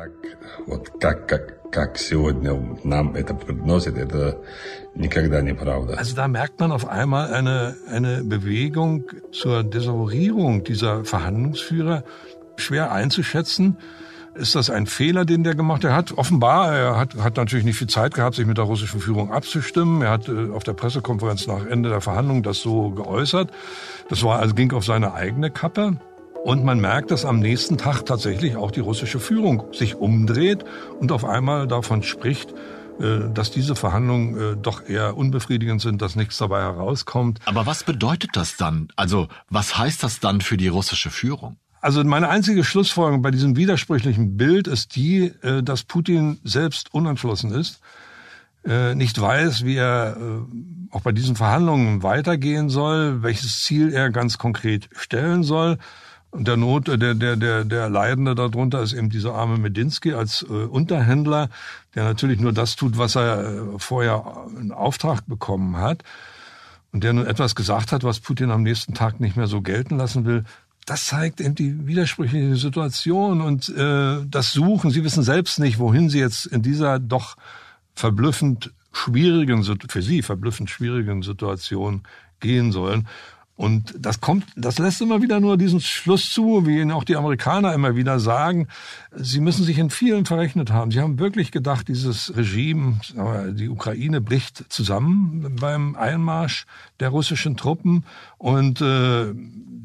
Also da merkt man auf einmal eine, eine Bewegung zur Desavouierung dieser Verhandlungsführer, schwer einzuschätzen. Ist das ein Fehler, den der gemacht hat? Offenbar, er hat, hat natürlich nicht viel Zeit gehabt, sich mit der russischen Führung abzustimmen. Er hat äh, auf der Pressekonferenz nach Ende der Verhandlungen das so geäußert. Das war also ging auf seine eigene Kappe. Und man merkt, dass am nächsten Tag tatsächlich auch die russische Führung sich umdreht und auf einmal davon spricht, äh, dass diese Verhandlungen äh, doch eher unbefriedigend sind, dass nichts dabei herauskommt. Aber was bedeutet das dann? Also was heißt das dann für die russische Führung? Also meine einzige Schlussfolgerung bei diesem widersprüchlichen Bild ist die, äh, dass Putin selbst unentschlossen ist, nicht weiß, wie er auch bei diesen Verhandlungen weitergehen soll, welches Ziel er ganz konkret stellen soll. Und der Not, der, der, der, der Leidende darunter ist eben dieser arme Medinsky als äh, Unterhändler, der natürlich nur das tut, was er vorher in Auftrag bekommen hat. Und der nun etwas gesagt hat, was Putin am nächsten Tag nicht mehr so gelten lassen will das zeigt eben die widersprüchliche Situation und äh, das Suchen. Sie wissen selbst nicht, wohin Sie jetzt in dieser doch verblüffend schwierigen, für Sie verblüffend schwierigen Situation gehen sollen. Und das kommt, das lässt immer wieder nur diesen Schluss zu, wie ihn auch die Amerikaner immer wieder sagen. Sie müssen sich in vielen verrechnet haben. Sie haben wirklich gedacht, dieses Regime, die Ukraine bricht zusammen beim Einmarsch der russischen Truppen und äh,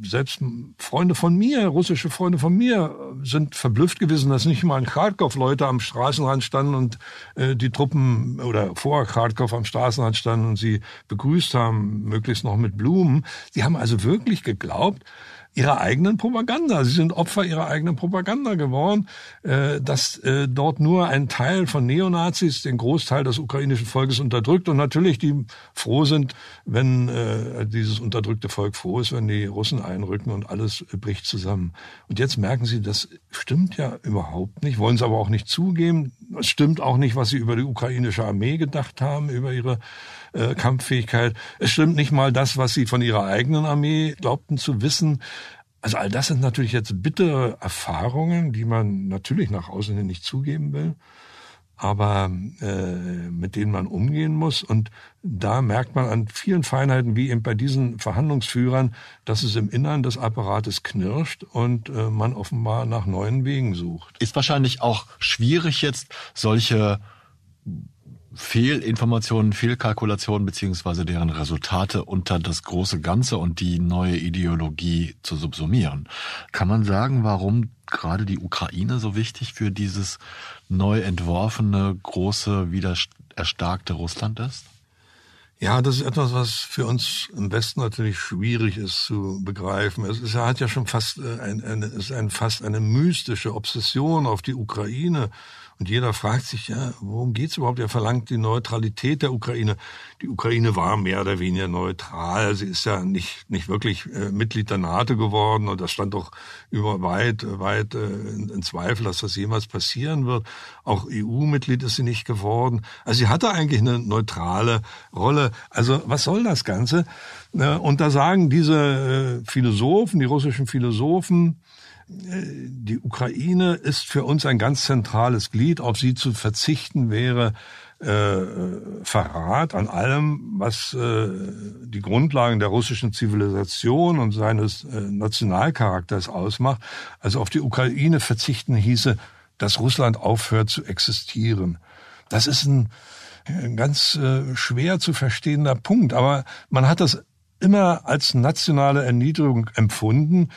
selbst Freunde von mir, russische Freunde von mir, sind verblüfft gewesen, dass nicht mal in Kharkov Leute am Straßenrand standen und äh, die Truppen oder vor Kharkov am Straßenrand standen und sie begrüßt haben, möglichst noch mit Blumen. Sie haben also wirklich geglaubt, ihrer eigenen Propaganda. Sie sind Opfer ihrer eigenen Propaganda geworden, äh, dass äh, dort nur ein Teil von Neonazis den Großteil des ukrainischen Volkes unterdrückt und natürlich die froh sind, wenn äh, dieses unterdrückte Volk froh ist, wenn die Russen einrücken und alles bricht zusammen. Und jetzt merken sie, das stimmt ja überhaupt nicht, wollen es aber auch nicht zugeben. Es stimmt auch nicht, was sie über die ukrainische Armee gedacht haben, über ihre äh, Kampffähigkeit. Es stimmt nicht mal das, was sie von ihrer eigenen Armee glaubten zu wissen. Also all das sind natürlich jetzt bittere Erfahrungen, die man natürlich nach außen hin nicht zugeben will, aber äh, mit denen man umgehen muss. Und da merkt man an vielen Feinheiten, wie eben bei diesen Verhandlungsführern, dass es im Innern des Apparates knirscht und äh, man offenbar nach neuen Wegen sucht. Ist wahrscheinlich auch schwierig jetzt solche Fehlinformationen, Fehlkalkulationen beziehungsweise deren Resultate unter das große Ganze und die neue Ideologie zu subsumieren. Kann man sagen, warum gerade die Ukraine so wichtig für dieses neu entworfene, große, wieder erstarkte Russland ist? Ja, das ist etwas, was für uns im Westen natürlich schwierig ist zu begreifen. Es ist, er hat ja schon fast äh, ein, eine, ist ein, fast eine mystische Obsession auf die Ukraine und jeder fragt sich, ja, worum geht's überhaupt? Er verlangt die Neutralität der Ukraine. Die Ukraine war mehr oder weniger neutral. Sie ist ja nicht, nicht wirklich äh, Mitglied der NATO geworden. Und das stand doch über weit, weit äh, in, in Zweifel, dass das jemals passieren wird. Auch EU-Mitglied ist sie nicht geworden. Also sie hatte eigentlich eine neutrale Rolle. Also was soll das Ganze? Äh, und da sagen diese äh, Philosophen, die russischen Philosophen, die Ukraine ist für uns ein ganz zentrales Glied. Auf sie zu verzichten wäre äh, Verrat an allem, was äh, die Grundlagen der russischen Zivilisation und seines äh, Nationalcharakters ausmacht. Also auf die Ukraine verzichten hieße, dass Russland aufhört zu existieren. Das ist ein, ein ganz äh, schwer zu verstehender Punkt, aber man hat das immer als nationale Erniedrigung empfunden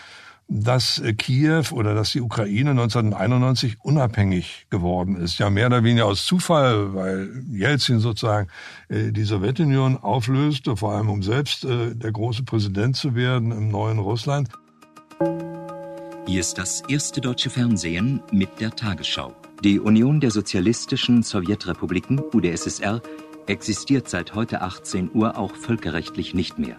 dass äh, Kiew oder dass die Ukraine 1991 unabhängig geworden ist. Ja, mehr oder weniger aus Zufall, weil Jelzin sozusagen äh, die Sowjetunion auflöste, vor allem um selbst äh, der große Präsident zu werden im neuen Russland. Hier ist das erste deutsche Fernsehen mit der Tagesschau. Die Union der Sozialistischen Sowjetrepubliken, UdSSR, existiert seit heute 18 Uhr auch völkerrechtlich nicht mehr.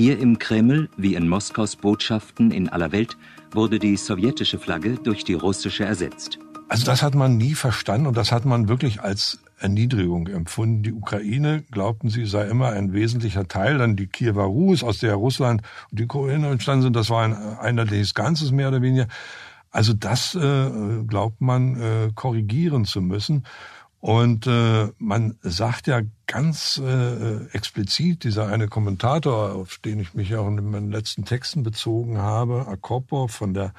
Hier im Kreml, wie in Moskaus Botschaften in aller Welt, wurde die sowjetische Flagge durch die russische ersetzt. Also das hat man nie verstanden und das hat man wirklich als Erniedrigung empfunden. Die Ukraine, glaubten sie, sei immer ein wesentlicher Teil. Dann die Kiewer Rus, aus der Russland und die Ukraine entstanden sind, das war ein einheitliches Ganzes mehr oder weniger. Also das äh, glaubt man äh, korrigieren zu müssen. Und äh, man sagt ja ganz äh, explizit, dieser eine Kommentator, auf den ich mich auch in meinen letzten Texten bezogen habe, Akopo von der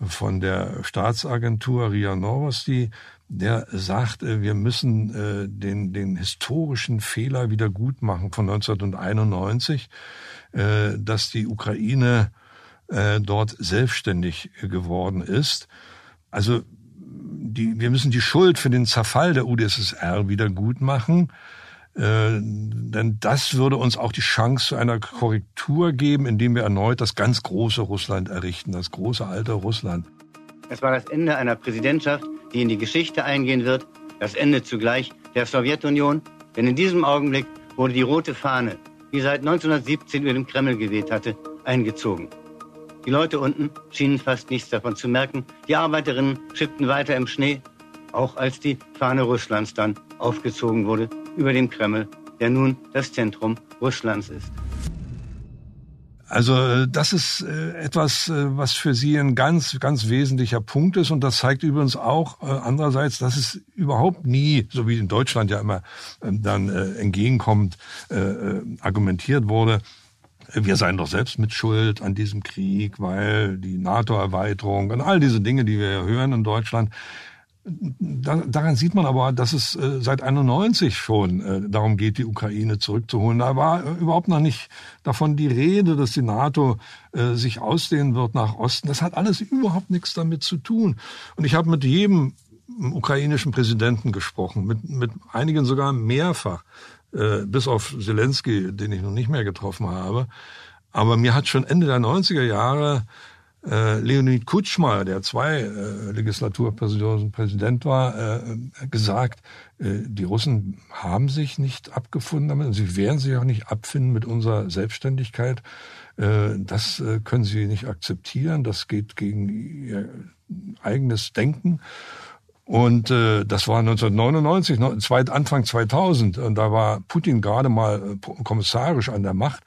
von der Staatsagentur RIA Novosti, der sagt, äh, wir müssen äh, den, den historischen Fehler wieder gut machen von 1991, äh, dass die Ukraine äh, dort selbstständig geworden ist. Also die, wir müssen die Schuld für den Zerfall der UdSSR wieder gut machen. Äh, denn das würde uns auch die Chance zu einer Korrektur geben, indem wir erneut das ganz große Russland errichten, das große alte Russland. Es war das Ende einer Präsidentschaft, die in die Geschichte eingehen wird, das Ende zugleich der Sowjetunion, denn in diesem Augenblick wurde die rote Fahne, die seit 1917 über dem Kreml geweht hatte, eingezogen. Die Leute unten schienen fast nichts davon zu merken. Die Arbeiterinnen schippten weiter im Schnee, auch als die Fahne Russlands dann aufgezogen wurde über dem Kreml, der nun das Zentrum Russlands ist. Also äh, das ist äh, etwas, äh, was für Sie ein ganz, ganz wesentlicher Punkt ist. Und das zeigt übrigens auch andererseits, dass es überhaupt nie, so wie in Deutschland ja immer ähm, dann entgegenkommt, argumentiert wurde, wir seien doch selbst mit Schuld an diesem Krieg, weil die NATO-Erweiterung und all diese Dinge, die wir hören in Deutschland, daran sieht man aber, dass es äh, seit 91 schon äh, darum geht, die Ukraine zurückzuholen. Da war äh, überhaupt noch nicht davon die Rede, dass die NATO sich ausdehnen wird nach Osten. Das hat alles überhaupt nichts damit zu tun. Und ich habe mit jedem ukrainischen Präsidenten gesprochen, mit, mit einigen sogar mehrfach, bis auf Zelensky, den ich noch nicht mehr getroffen habe. Aber mir hat schon Ende der 90er Jahre äh, Leonid Kutschma, der zwei äh, Legislaturperioden Präsident war, äh, gesagt, äh, die Russen haben sich nicht abgefunden damit und sie werden sich auch nicht abfinden mit unserer Selbstständigkeit. Äh, das äh, können sie nicht akzeptieren. Das geht gegen ihr eigenes Denken. Und äh, das war 1999, Anfang 2000. Und da war Putin gerade mal äh, kommissarisch an der Macht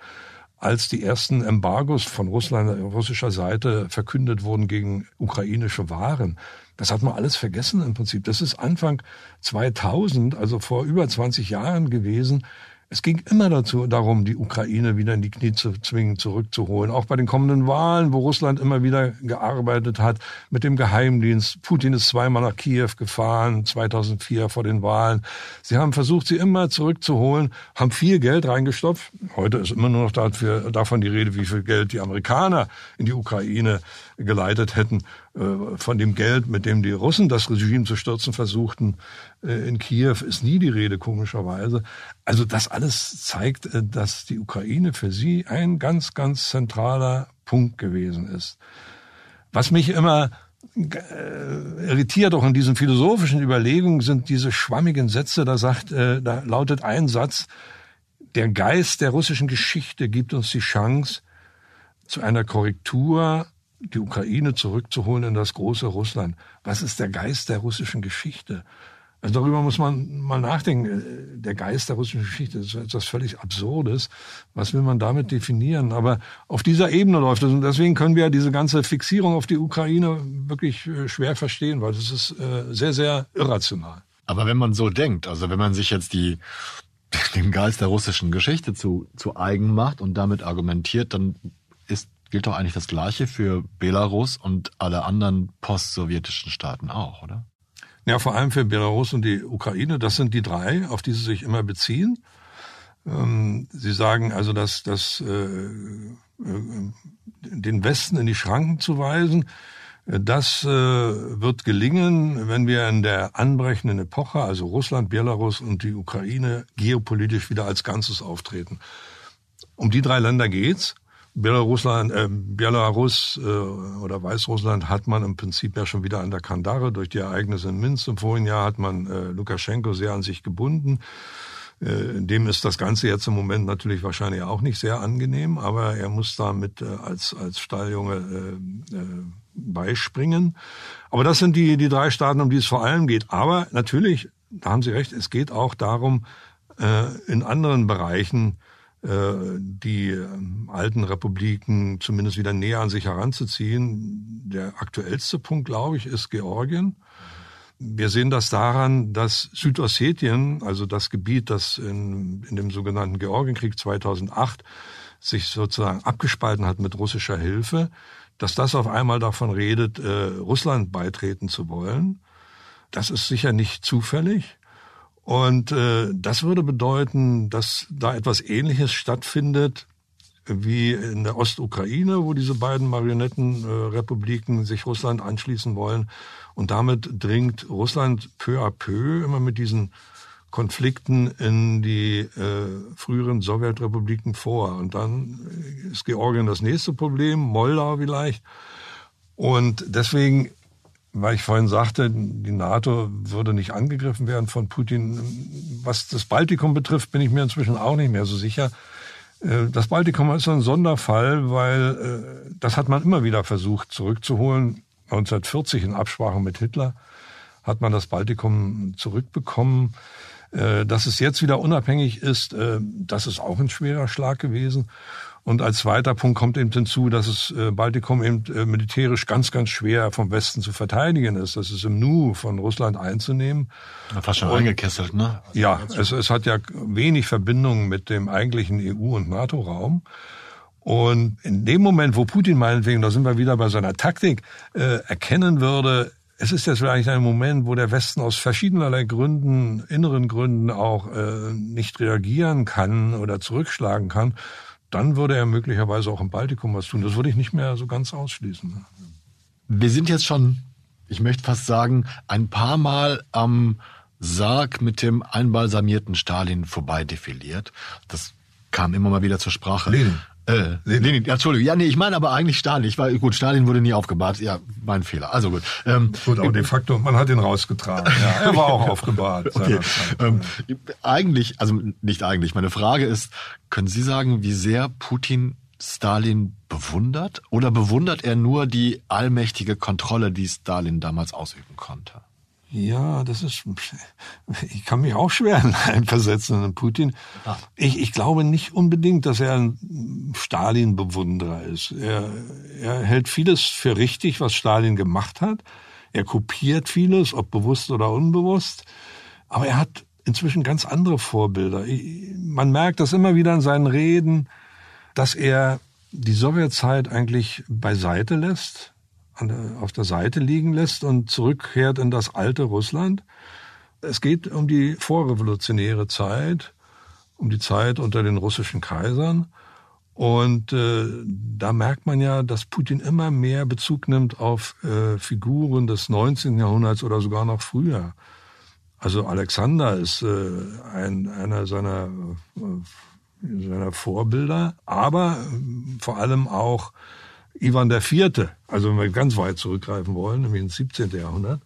als die ersten Embargos von Russland, russischer Seite verkündet wurden gegen ukrainische Waren. Das hat man alles vergessen im Prinzip. Das ist Anfang 2000, also vor über 20 Jahren gewesen. Es ging immer dazu, darum, die Ukraine wieder in die Knie zu zwingen, zurückzuholen. Auch bei den kommenden Wahlen, wo Russland immer wieder gearbeitet hat mit dem Geheimdienst. Putin ist zweimal nach Kiew gefahren, 2004 vor den Wahlen. Sie haben versucht, sie immer zurückzuholen, haben viel Geld reingestopft. Heute ist immer nur noch dafür, davon die Rede, wie viel Geld die Amerikaner in die Ukraine geleitet hätten. Äh, von dem Geld, mit dem die Russen das Regime zu stürzen versuchten, äh, in Kiew ist nie die Rede, komischerweise. Also das alles zeigt, äh, dass die Ukraine für sie ein ganz, ganz zentraler Punkt gewesen ist. Was mich immer irritiert auch in diesen philosophischen Überlegungen sind diese schwammigen Sätze, da sagt, da lautet ein Satz, der Geist der russischen Geschichte gibt uns die Chance zu einer Korrektur die Ukraine zurückzuholen in das große Russland. Was ist der Geist der russischen Geschichte? Also darüber muss man mal nachdenken. Der Geist der russischen Geschichte ist etwas völlig Absurdes. Was will man damit definieren? Aber auf dieser Ebene läuft es. Und deswegen können wir diese ganze Fixierung auf die Ukraine wirklich äh, schwer verstehen, weil das ist äh, sehr, sehr irrational. Aber wenn man so denkt, also wenn man sich jetzt die, dem Geist der russischen Geschichte zu, zu eigen macht und damit argumentiert, dann ist gilt doch eigentlich das Gleiche für Belarus und alle anderen post-sowjetischen Staaten auch, oder? Ja, vor allem für Belarus und die Ukraine. Das sind die drei, auf die sie sich immer beziehen. Ähm, sie sagen also, dass, dass äh, äh, den Westen in die Schranken zu weisen, das äh, wird gelingen, wenn wir in der anbrechenden Epoche, also Russland, Belarus und die Ukraine, geopolitisch wieder als Ganzes auftreten. Um die drei Länder geht's. Belarusland, äh, Belarus äh, oder Weißrussland hat man im Prinzip ja schon wieder an der Kandare. Durch die Ereignisse in Minsk im vorigen Jahr hat man äh, Lukaschenko sehr an sich gebunden. Äh, dem ist das Ganze jetzt im Moment natürlich wahrscheinlich auch nicht sehr angenehm, aber er muss damit äh, als, als Stalljunge äh, äh, beispringen. Aber das sind die, die drei Staaten, um die es vor allem geht. Aber natürlich, da haben Sie recht, es geht auch darum, äh, in anderen Bereichen die ähm, alten Republiken zumindest wieder näher an sich heranzuziehen. Der aktuellste Punkt, glaube ich, ist Georgien. Wir sehen das daran, dass Südossetien, also das Gebiet, das in, in dem sogenannten Georgienkrieg 2008 sich sozusagen abgespalten hat mit russischer Hilfe, dass das auf einmal davon redet, äh, Russland beitreten zu wollen. Das ist sicher nicht zufällig. Und äh, das würde bedeuten, dass da etwas Ähnliches stattfindet wie in der Ostukraine, wo diese beiden Marionettenrepubliken äh, sich Russland anschließen wollen. Und damit dringt Russland peu à peu immer mit diesen Konflikten in die äh, früheren Sowjetrepubliken vor. Und dann ist Georgien das nächste Problem, Moldau vielleicht. Und deswegen weil ich vorhin sagte, die NATO würde nicht angegriffen werden von Putin. Was das Baltikum betrifft, bin ich mir inzwischen auch nicht mehr so sicher. Äh, das Baltikum ist ein Sonderfall, weil äh, das hat man immer wieder versucht zurückzuholen. 1940 in Absprache mit Hitler hat man das Baltikum zurückbekommen. Äh, dass es jetzt wieder unabhängig ist, das ist auch ein schwerer Schlag gewesen. Und als zweiter Punkt kommt eben hinzu, dass es äh, Baltikum eben äh, militärisch ganz, ganz schwer vom Westen zu verteidigen ist. Das ist im Nu von Russland einzunehmen. Fast schon eingekesselt, ne? Ja, es, es hat ja wenig Verbindung mit dem eigentlichen EU- und NATO-Raum. Und in dem Moment, wo Putin meinetwegen, da sind wir wieder bei seiner Taktik, äh, erkennen würde, es ist jetzt vielleicht ein Moment, wo der Westen aus verschiedenerlei Gründen, inneren Gründen auch äh, nicht reagieren kann oder zurückschlagen kann, dann würde er möglicherweise auch im Baltikum was tun. Das würde ich nicht mehr so ganz ausschließen. Wir sind jetzt schon, ich möchte fast sagen, ein paar Mal am Sarg mit dem einbalsamierten Stalin vorbei defiliert. Das kam immer mal wieder zur Sprache. Lenin. Äh, Lenin, ja, Entschuldigung. Ja, nee, ich meine aber eigentlich Stalin. Ich war, gut, Stalin wurde nie aufgebahrt. Ja, mein Fehler. Also gut. Ähm, gut, aber de facto, man hat ihn rausgetragen. Ja, er war auch aufgebahrt. okay. Ähm, eigentlich, also nicht eigentlich. Meine Frage ist, können Sie sagen, wie sehr Putin Stalin bewundert? Oder bewundert er nur die allmächtige Kontrolle, die Stalin damals ausüben konnte? Ja, das ist, ich kann mich auch schwer hineinversetzen in Putin. Ich, ich glaube nicht unbedingt, dass er ein Stalin-Bewunderer ist. Er, er hält vieles für richtig, was Stalin gemacht hat. Er kopiert vieles, ob bewusst oder unbewusst. Aber er hat inzwischen ganz andere Vorbilder. Man merkt das immer wieder in seinen Reden, dass er die Sowjetzeit eigentlich beiseite lässt auf der Seite liegen lässt und zurückkehrt in das alte Russland. Es geht um die vorrevolutionäre Zeit, um die Zeit unter den russischen Kaisern. Und äh, da merkt man ja, dass Putin immer mehr Bezug nimmt auf äh, Figuren des 19. Jahrhunderts oder sogar noch früher. Also Alexander ist äh, ein, einer seiner, äh, seiner Vorbilder, aber äh, vor allem auch Ivan Vierte, also wenn wir ganz weit zurückgreifen wollen, nämlich ins 17. Jahrhundert.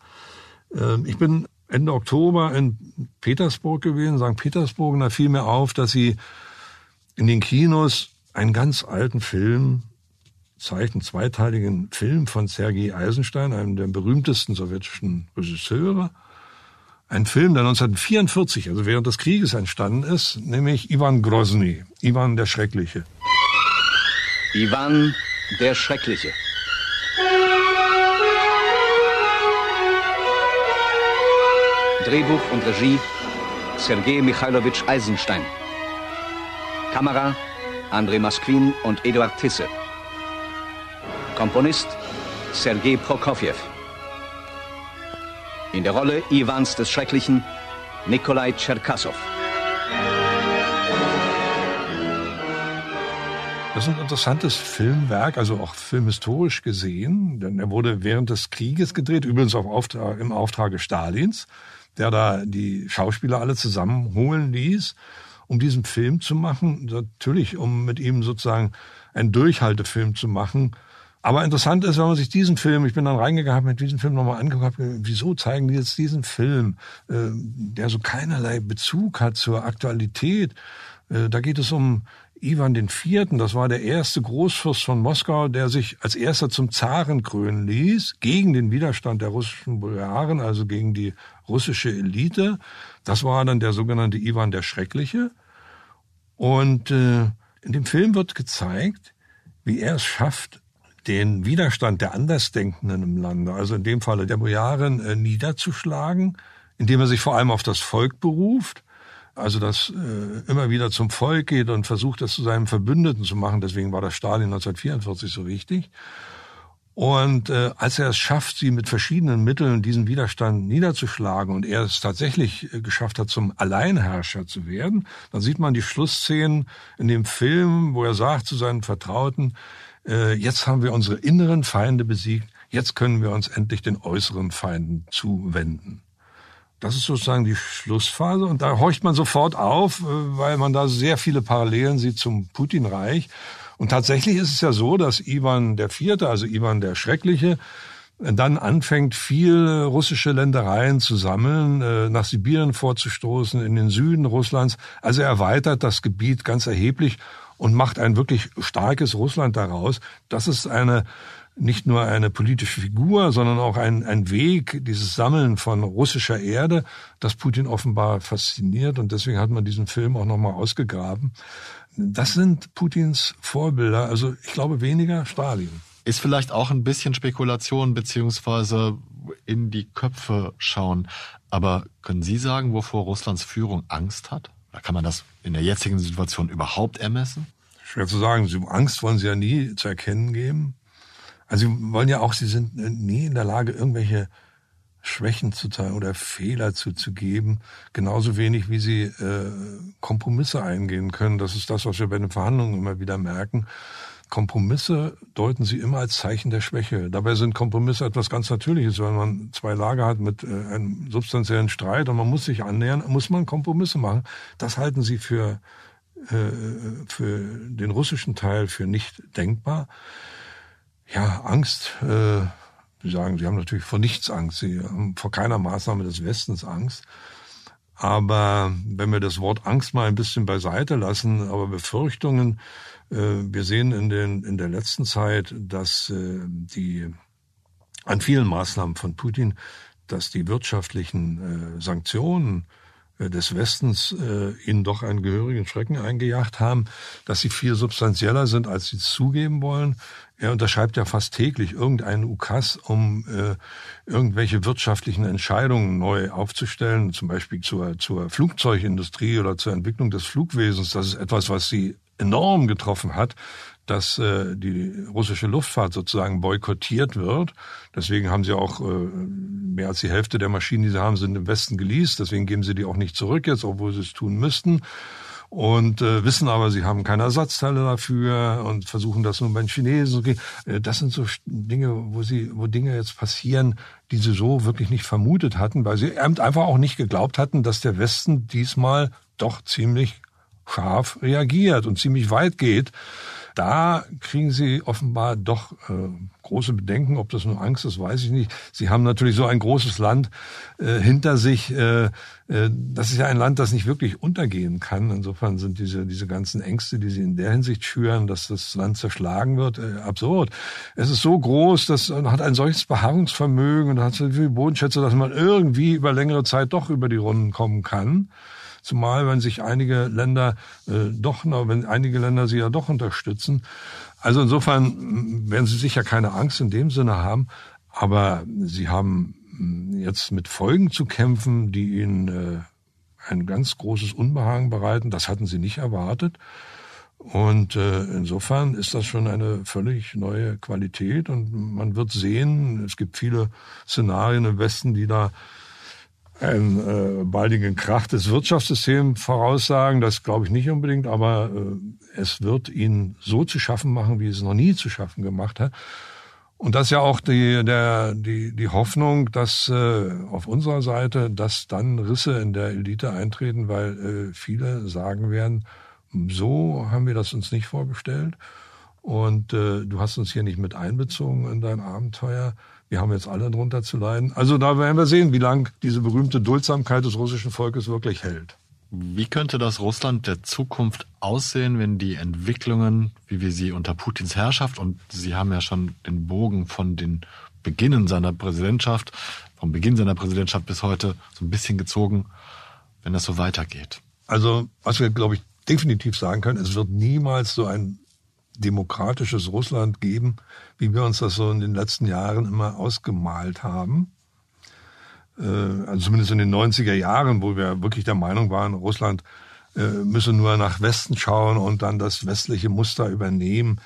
Ähm, ich bin Ende Oktober in Petersburg gewesen, St. Petersburg, und da fiel mir auf, dass sie in den Kinos einen ganz alten Film zeigt, zweiteiligen Film von Sergei Eisenstein, einem der berühmtesten sowjetischen Regisseure. Ein Film, der 1944, also während des Krieges entstanden ist, nämlich Ivan Grozny, Ivan der Schreckliche. Ivan der Schreckliche. Drehbuch und Regie Sergei Michailowitsch Eisenstein. Kamera Andrei Masquin und Eduard Tisse. Komponist Sergei Prokofjew. In der Rolle Ivans des Schrecklichen Nikolai Tscherkassow. Das ist ein interessantes Filmwerk, also auch filmhistorisch gesehen, denn er wurde während des Krieges gedreht, übrigens auf Auftrag, im Auftrage Stalins, der da die Schauspieler alle zusammenholen ließ, um diesen Film zu machen. Natürlich, um mit ihm sozusagen einen Durchhaltefilm zu machen. Aber interessant ist, wenn man sich diesen Film, ich bin dann reingegangen, habe mir diesen Film nochmal angeguckt, wieso zeigen die jetzt diesen Film, äh, der so keinerlei Bezug hat zur Aktualität. Äh, da geht es um Ivan IV., das war der erste Großfürst von Moskau, der sich als erster zum Zaren krönen ließ, gegen den Widerstand der russischen Bulgaren, also gegen die russische Elite. Das war dann der sogenannte Ivan der Schreckliche. Und äh, in dem Film wird gezeigt, wie er es schafft, den Widerstand der Andersdenkenden im Lande, also in dem Falle der Bojaren, äh, niederzuschlagen, indem er sich vor allem auf das Volk beruft also das äh, immer wieder zum Volk geht und versucht, das zu seinem Verbündeten zu machen. Deswegen war das Stalin 1944 so wichtig. Und äh, als er es schafft, sie mit verschiedenen Mitteln diesen Widerstand niederzuschlagen und er es tatsächlich äh, geschafft hat, zum Alleinherrscher zu werden, dann sieht man die Schlussszenen in dem Film, wo er sagt zu seinen Vertrauten, äh, jetzt haben wir unsere inneren Feinde besiegt, jetzt können wir uns endlich den äußeren Feinden zuwenden. Das ist sozusagen die Schlussphase und da horcht man sofort auf, äh, weil man da sehr viele Parallelen sieht zum Putinreich. Und tatsächlich ist es ja so, dass Ivan der Vierte, also Ivan der Schreckliche, dann anfängt, viel russische Ländereien zu sammeln, äh, nach Sibirien vorzustoßen, in den Süden Russlands. Also er erweitert das Gebiet ganz erheblich und macht ein wirklich starkes Russland daraus. Das ist eine nicht nur eine politische Figur, sondern auch ein, ein Weg, dieses Sammeln von russischer Erde, das Putin offenbar fasziniert. Und deswegen hat man diesen Film auch nochmal ausgegraben. Das sind Putins Vorbilder. Also ich glaube weniger Stalin. Ist vielleicht auch ein bisschen Spekulation beziehungsweise in die Köpfe schauen. Aber können Sie sagen, wovor Russlands Führung Angst hat? Oder kann man das in der jetzigen Situation überhaupt ermessen? schwer zu sagen. Angst wollen sie ja nie zu erkennen geben. Also sie wollen ja auch, sie sind nie in der Lage, irgendwelche Schwächen zu teilen oder Fehler zuzugeben, genauso wenig wie sie äh, Kompromisse eingehen können. Das ist das, was wir bei den Verhandlungen immer wieder merken. Kompromisse deuten sie immer als Zeichen der Schwäche. Dabei sind Kompromisse etwas ganz Natürliches. Wenn man zwei Lager hat mit äh, einem substanziellen Streit und man muss sich annähern, muss man Kompromisse machen. Das halten sie für, äh, für den russischen Teil für nicht denkbar. Ja, Angst. Äh, Sie sagen, Sie haben natürlich vor nichts Angst. Sie haben vor keiner Maßnahme des Westens Angst. Aber wenn wir das Wort Angst mal ein bisschen beiseite lassen, aber Befürchtungen, äh, wir sehen in, den, in der letzten Zeit, dass äh, die an vielen Maßnahmen von Putin, dass die wirtschaftlichen äh, Sanktionen äh, des Westens äh, ihnen doch einen gehörigen Schrecken eingejagt haben, dass sie viel substanzieller sind, als sie zugeben wollen. Er unterschreibt ja fast täglich irgendeinen Ukas, um äh, irgendwelche wirtschaftlichen Entscheidungen neu aufzustellen, zum Beispiel zur, zur Flugzeugindustrie oder zur Entwicklung des Flugwesens. Das ist etwas, was sie enorm getroffen hat dass äh, die russische Luftfahrt sozusagen boykottiert wird. Deswegen haben sie auch äh, mehr als die Hälfte der Maschinen, die sie haben, sind im Westen geleast. Deswegen geben sie die auch nicht zurück jetzt, obwohl sie es tun müssten. Und äh, wissen aber, sie haben keine Ersatzteile dafür und versuchen das nur bei den Chinesen. Okay. Äh, das sind so Dinge, wo sie, wo Dinge jetzt passieren, die sie so wirklich nicht vermutet hatten, weil sie einfach auch nicht geglaubt hatten, dass der Westen diesmal doch ziemlich scharf reagiert und ziemlich weit geht da kriegen sie offenbar doch äh, große Bedenken. Ob das nur Angst ist, weiß ich nicht. Sie haben natürlich so ein großes Land äh, hinter sich. Äh, äh, das ist ja ein Land, das nicht wirklich untergehen kann. Insofern sind diese, diese ganzen Ängste, die sie in der Hinsicht schüren, dass das Land zerschlagen wird, äh, absurd. Es ist so groß, dass man hat ein solches Beharrungsvermögen und hat so viele Bodenschätze, dass man irgendwie über längere Zeit doch über die Runden kommen kann zumal wenn sich einige Länder äh, doch wenn einige Länder sie ja doch unterstützen. Also insofern werden sie sicher keine Angst in dem Sinne haben, aber sie haben jetzt mit Folgen zu kämpfen, die ihnen äh, ein ganz großes Unbehagen bereiten. Das hatten sie nicht erwartet. Und äh, insofern ist das schon eine völlig neue Qualität und man wird sehen, es gibt viele Szenarien im Westen, die da einen äh, baldigen Krach des Wirtschaftssystems voraussagen. Das glaube ich nicht unbedingt, aber äh, es wird ihn so zu schaffen machen, wie es noch nie zu schaffen gemacht hat. Und das ist ja auch die, der, die, die Hoffnung, dass äh, auf unserer Seite, dass dann Risse in der Elite eintreten, weil äh, viele sagen werden, so haben wir das uns nicht vorgestellt. Und äh, du hast uns hier nicht mit einbezogen in dein Abenteuer. Wir haben jetzt alle drunter zu leiden. Also da werden wir sehen, wie lang diese berühmte Duldsamkeit des russischen Volkes wirklich hält. Wie könnte das Russland der Zukunft aussehen, wenn die Entwicklungen, wie wir sie unter Putins Herrschaft, und Sie haben ja schon den Bogen von den Beginnen seiner Präsidentschaft, vom Beginn seiner Präsidentschaft bis heute so ein bisschen gezogen, wenn das so weitergeht? Also, was wir, glaube ich, definitiv sagen können, es wird niemals so ein demokratisches Russland geben, wie wir uns das so in den letzten Jahren immer ausgemalt haben. Äh, also zumindest in den 90er Jahren, wo wir wirklich der Meinung waren, Russland äh, müsse nur nach Westen schauen und dann das westliche Muster übernehmen.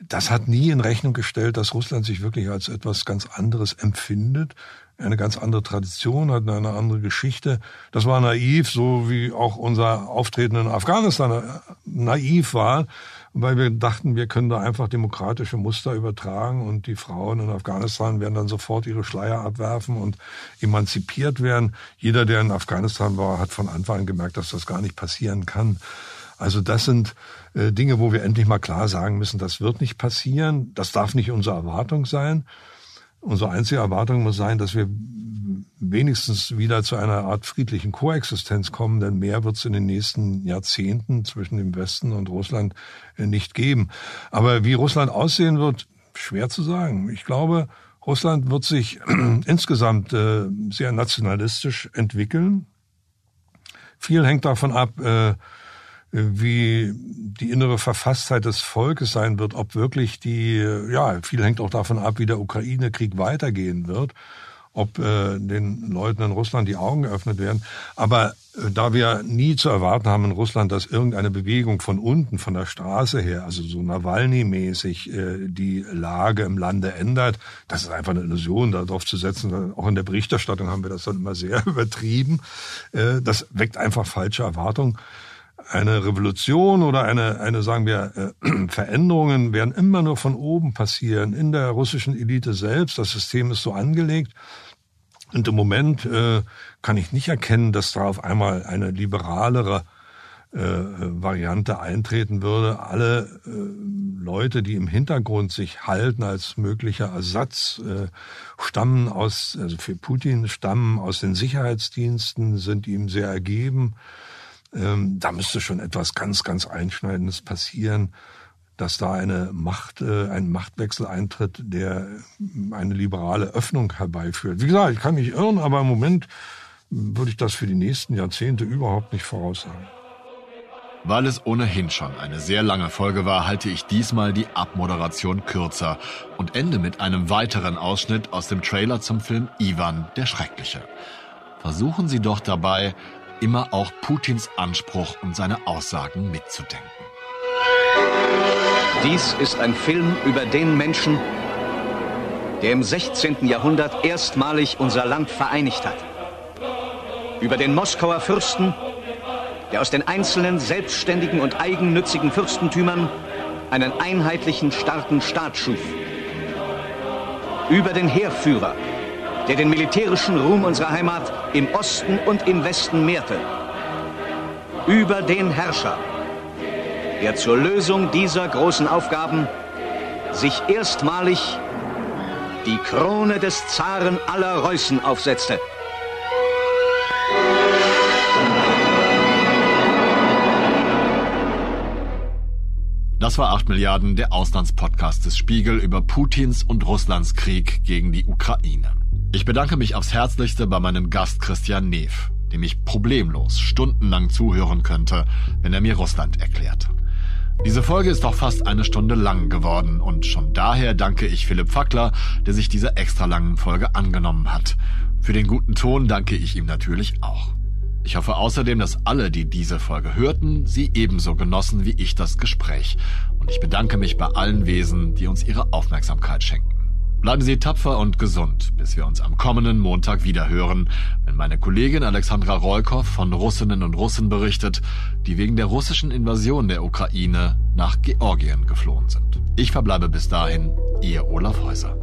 Das hat nie in Rechnung gestellt, dass Russland sich wirklich als etwas ganz anderes empfindet, eine ganz andere Tradition hat, eine andere Geschichte. Das war naiv, so wie auch unser Auftreten in Afghanistan äh, naiv war weil wir dachten, wir können da einfach demokratische Muster übertragen und die Frauen in Afghanistan werden dann sofort ihre Schleier abwerfen und emanzipiert werden. Jeder, der in Afghanistan war, hat von Anfang an gemerkt, dass das gar nicht passieren kann. Also das sind äh, Dinge, wo wir endlich mal klar sagen müssen, das wird nicht passieren, das darf nicht unsere Erwartung sein. Unsere einzige Erwartung muss sein, dass wir wenigstens wieder zu einer Art friedlichen Koexistenz kommen, denn mehr wird es in den nächsten Jahrzehnten zwischen dem Westen und Russland äh, nicht geben. Aber wie Russland aussehen wird, schwer zu sagen. Ich glaube, Russland wird sich insgesamt äh, sehr nationalistisch entwickeln. Viel hängt davon ab, äh, wie die innere Verfasstheit des Volkes sein wird, ob wirklich die, ja, viel hängt auch davon ab, wie der Ukraine-Krieg weitergehen wird, ob äh, den Leuten in Russland die Augen geöffnet werden. Aber äh, da wir nie zu erwarten haben in Russland, dass irgendeine Bewegung von unten, von der Straße her, also so Nawalny-mäßig, äh, die Lage im Lande ändert, das ist einfach eine Illusion, darauf zu setzen. Auch in der Berichterstattung haben wir das dann immer sehr übertrieben. Äh, das weckt einfach falsche Erwartungen eine Revolution oder eine, eine sagen wir, äh, Veränderungen werden immer nur von oben passieren, in der russischen Elite selbst. Das System ist so angelegt. Und im Moment äh, kann ich nicht erkennen, dass da auf einmal eine liberalere äh, Variante eintreten würde. Alle äh, Leute, die im Hintergrund sich halten als möglicher Ersatz, äh, stammen aus, also für Putin stammen aus den Sicherheitsdiensten, sind ihm sehr ergeben. Ähm, da müsste schon etwas ganz, ganz Einschneidendes passieren, dass da eine Macht, äh, ein Machtwechsel eintritt, der eine liberale Öffnung herbeiführt. Wie gesagt, ich kann mich irren, aber im Moment würde ich das für die nächsten Jahrzehnte überhaupt nicht voraussagen. Weil es ohnehin schon eine sehr lange Folge war, halte ich diesmal die Abmoderation kürzer und ende mit einem weiteren Ausschnitt aus dem Trailer zum Film Ivan der Schreckliche. Versuchen Sie doch dabei, immer auch Putins Anspruch und seine Aussagen mitzudenken. Dies ist ein Film über den Menschen, der im 16. Jahrhundert erstmalig unser Land vereinigt hat. Über den Moskauer Fürsten, der aus den einzelnen selbstständigen und eigennützigen Fürstentümern einen einheitlichen, starken Staat schuf. Über den Heerführer, der den militärischen Ruhm unserer Heimat im Osten und im Westen mehrte. Über den Herrscher, der zur Lösung dieser großen Aufgaben sich erstmalig die Krone des Zaren aller Reußen aufsetzte. Das war 8 Milliarden, der Auslandspodcast des Spiegel über Putins und Russlands Krieg gegen die Ukraine. Ich bedanke mich aufs Herzlichste bei meinem Gast Christian Neef, dem ich problemlos stundenlang zuhören könnte, wenn er mir Russland erklärt. Diese Folge ist auch fast eine Stunde lang geworden und schon daher danke ich Philipp Fackler, der sich dieser extra langen Folge angenommen hat. Für den guten Ton danke ich ihm natürlich auch. Ich hoffe außerdem, dass alle, die diese Folge hörten, sie ebenso genossen wie ich das Gespräch. Und ich bedanke mich bei allen Wesen, die uns ihre Aufmerksamkeit schenken. Bleiben Sie tapfer und gesund, bis wir uns am kommenden Montag wieder hören, wenn meine Kollegin Alexandra Rollkoff von Russinnen und Russen berichtet, die wegen der russischen Invasion der Ukraine nach Georgien geflohen sind. Ich verbleibe bis dahin, Ihr Olaf Häuser.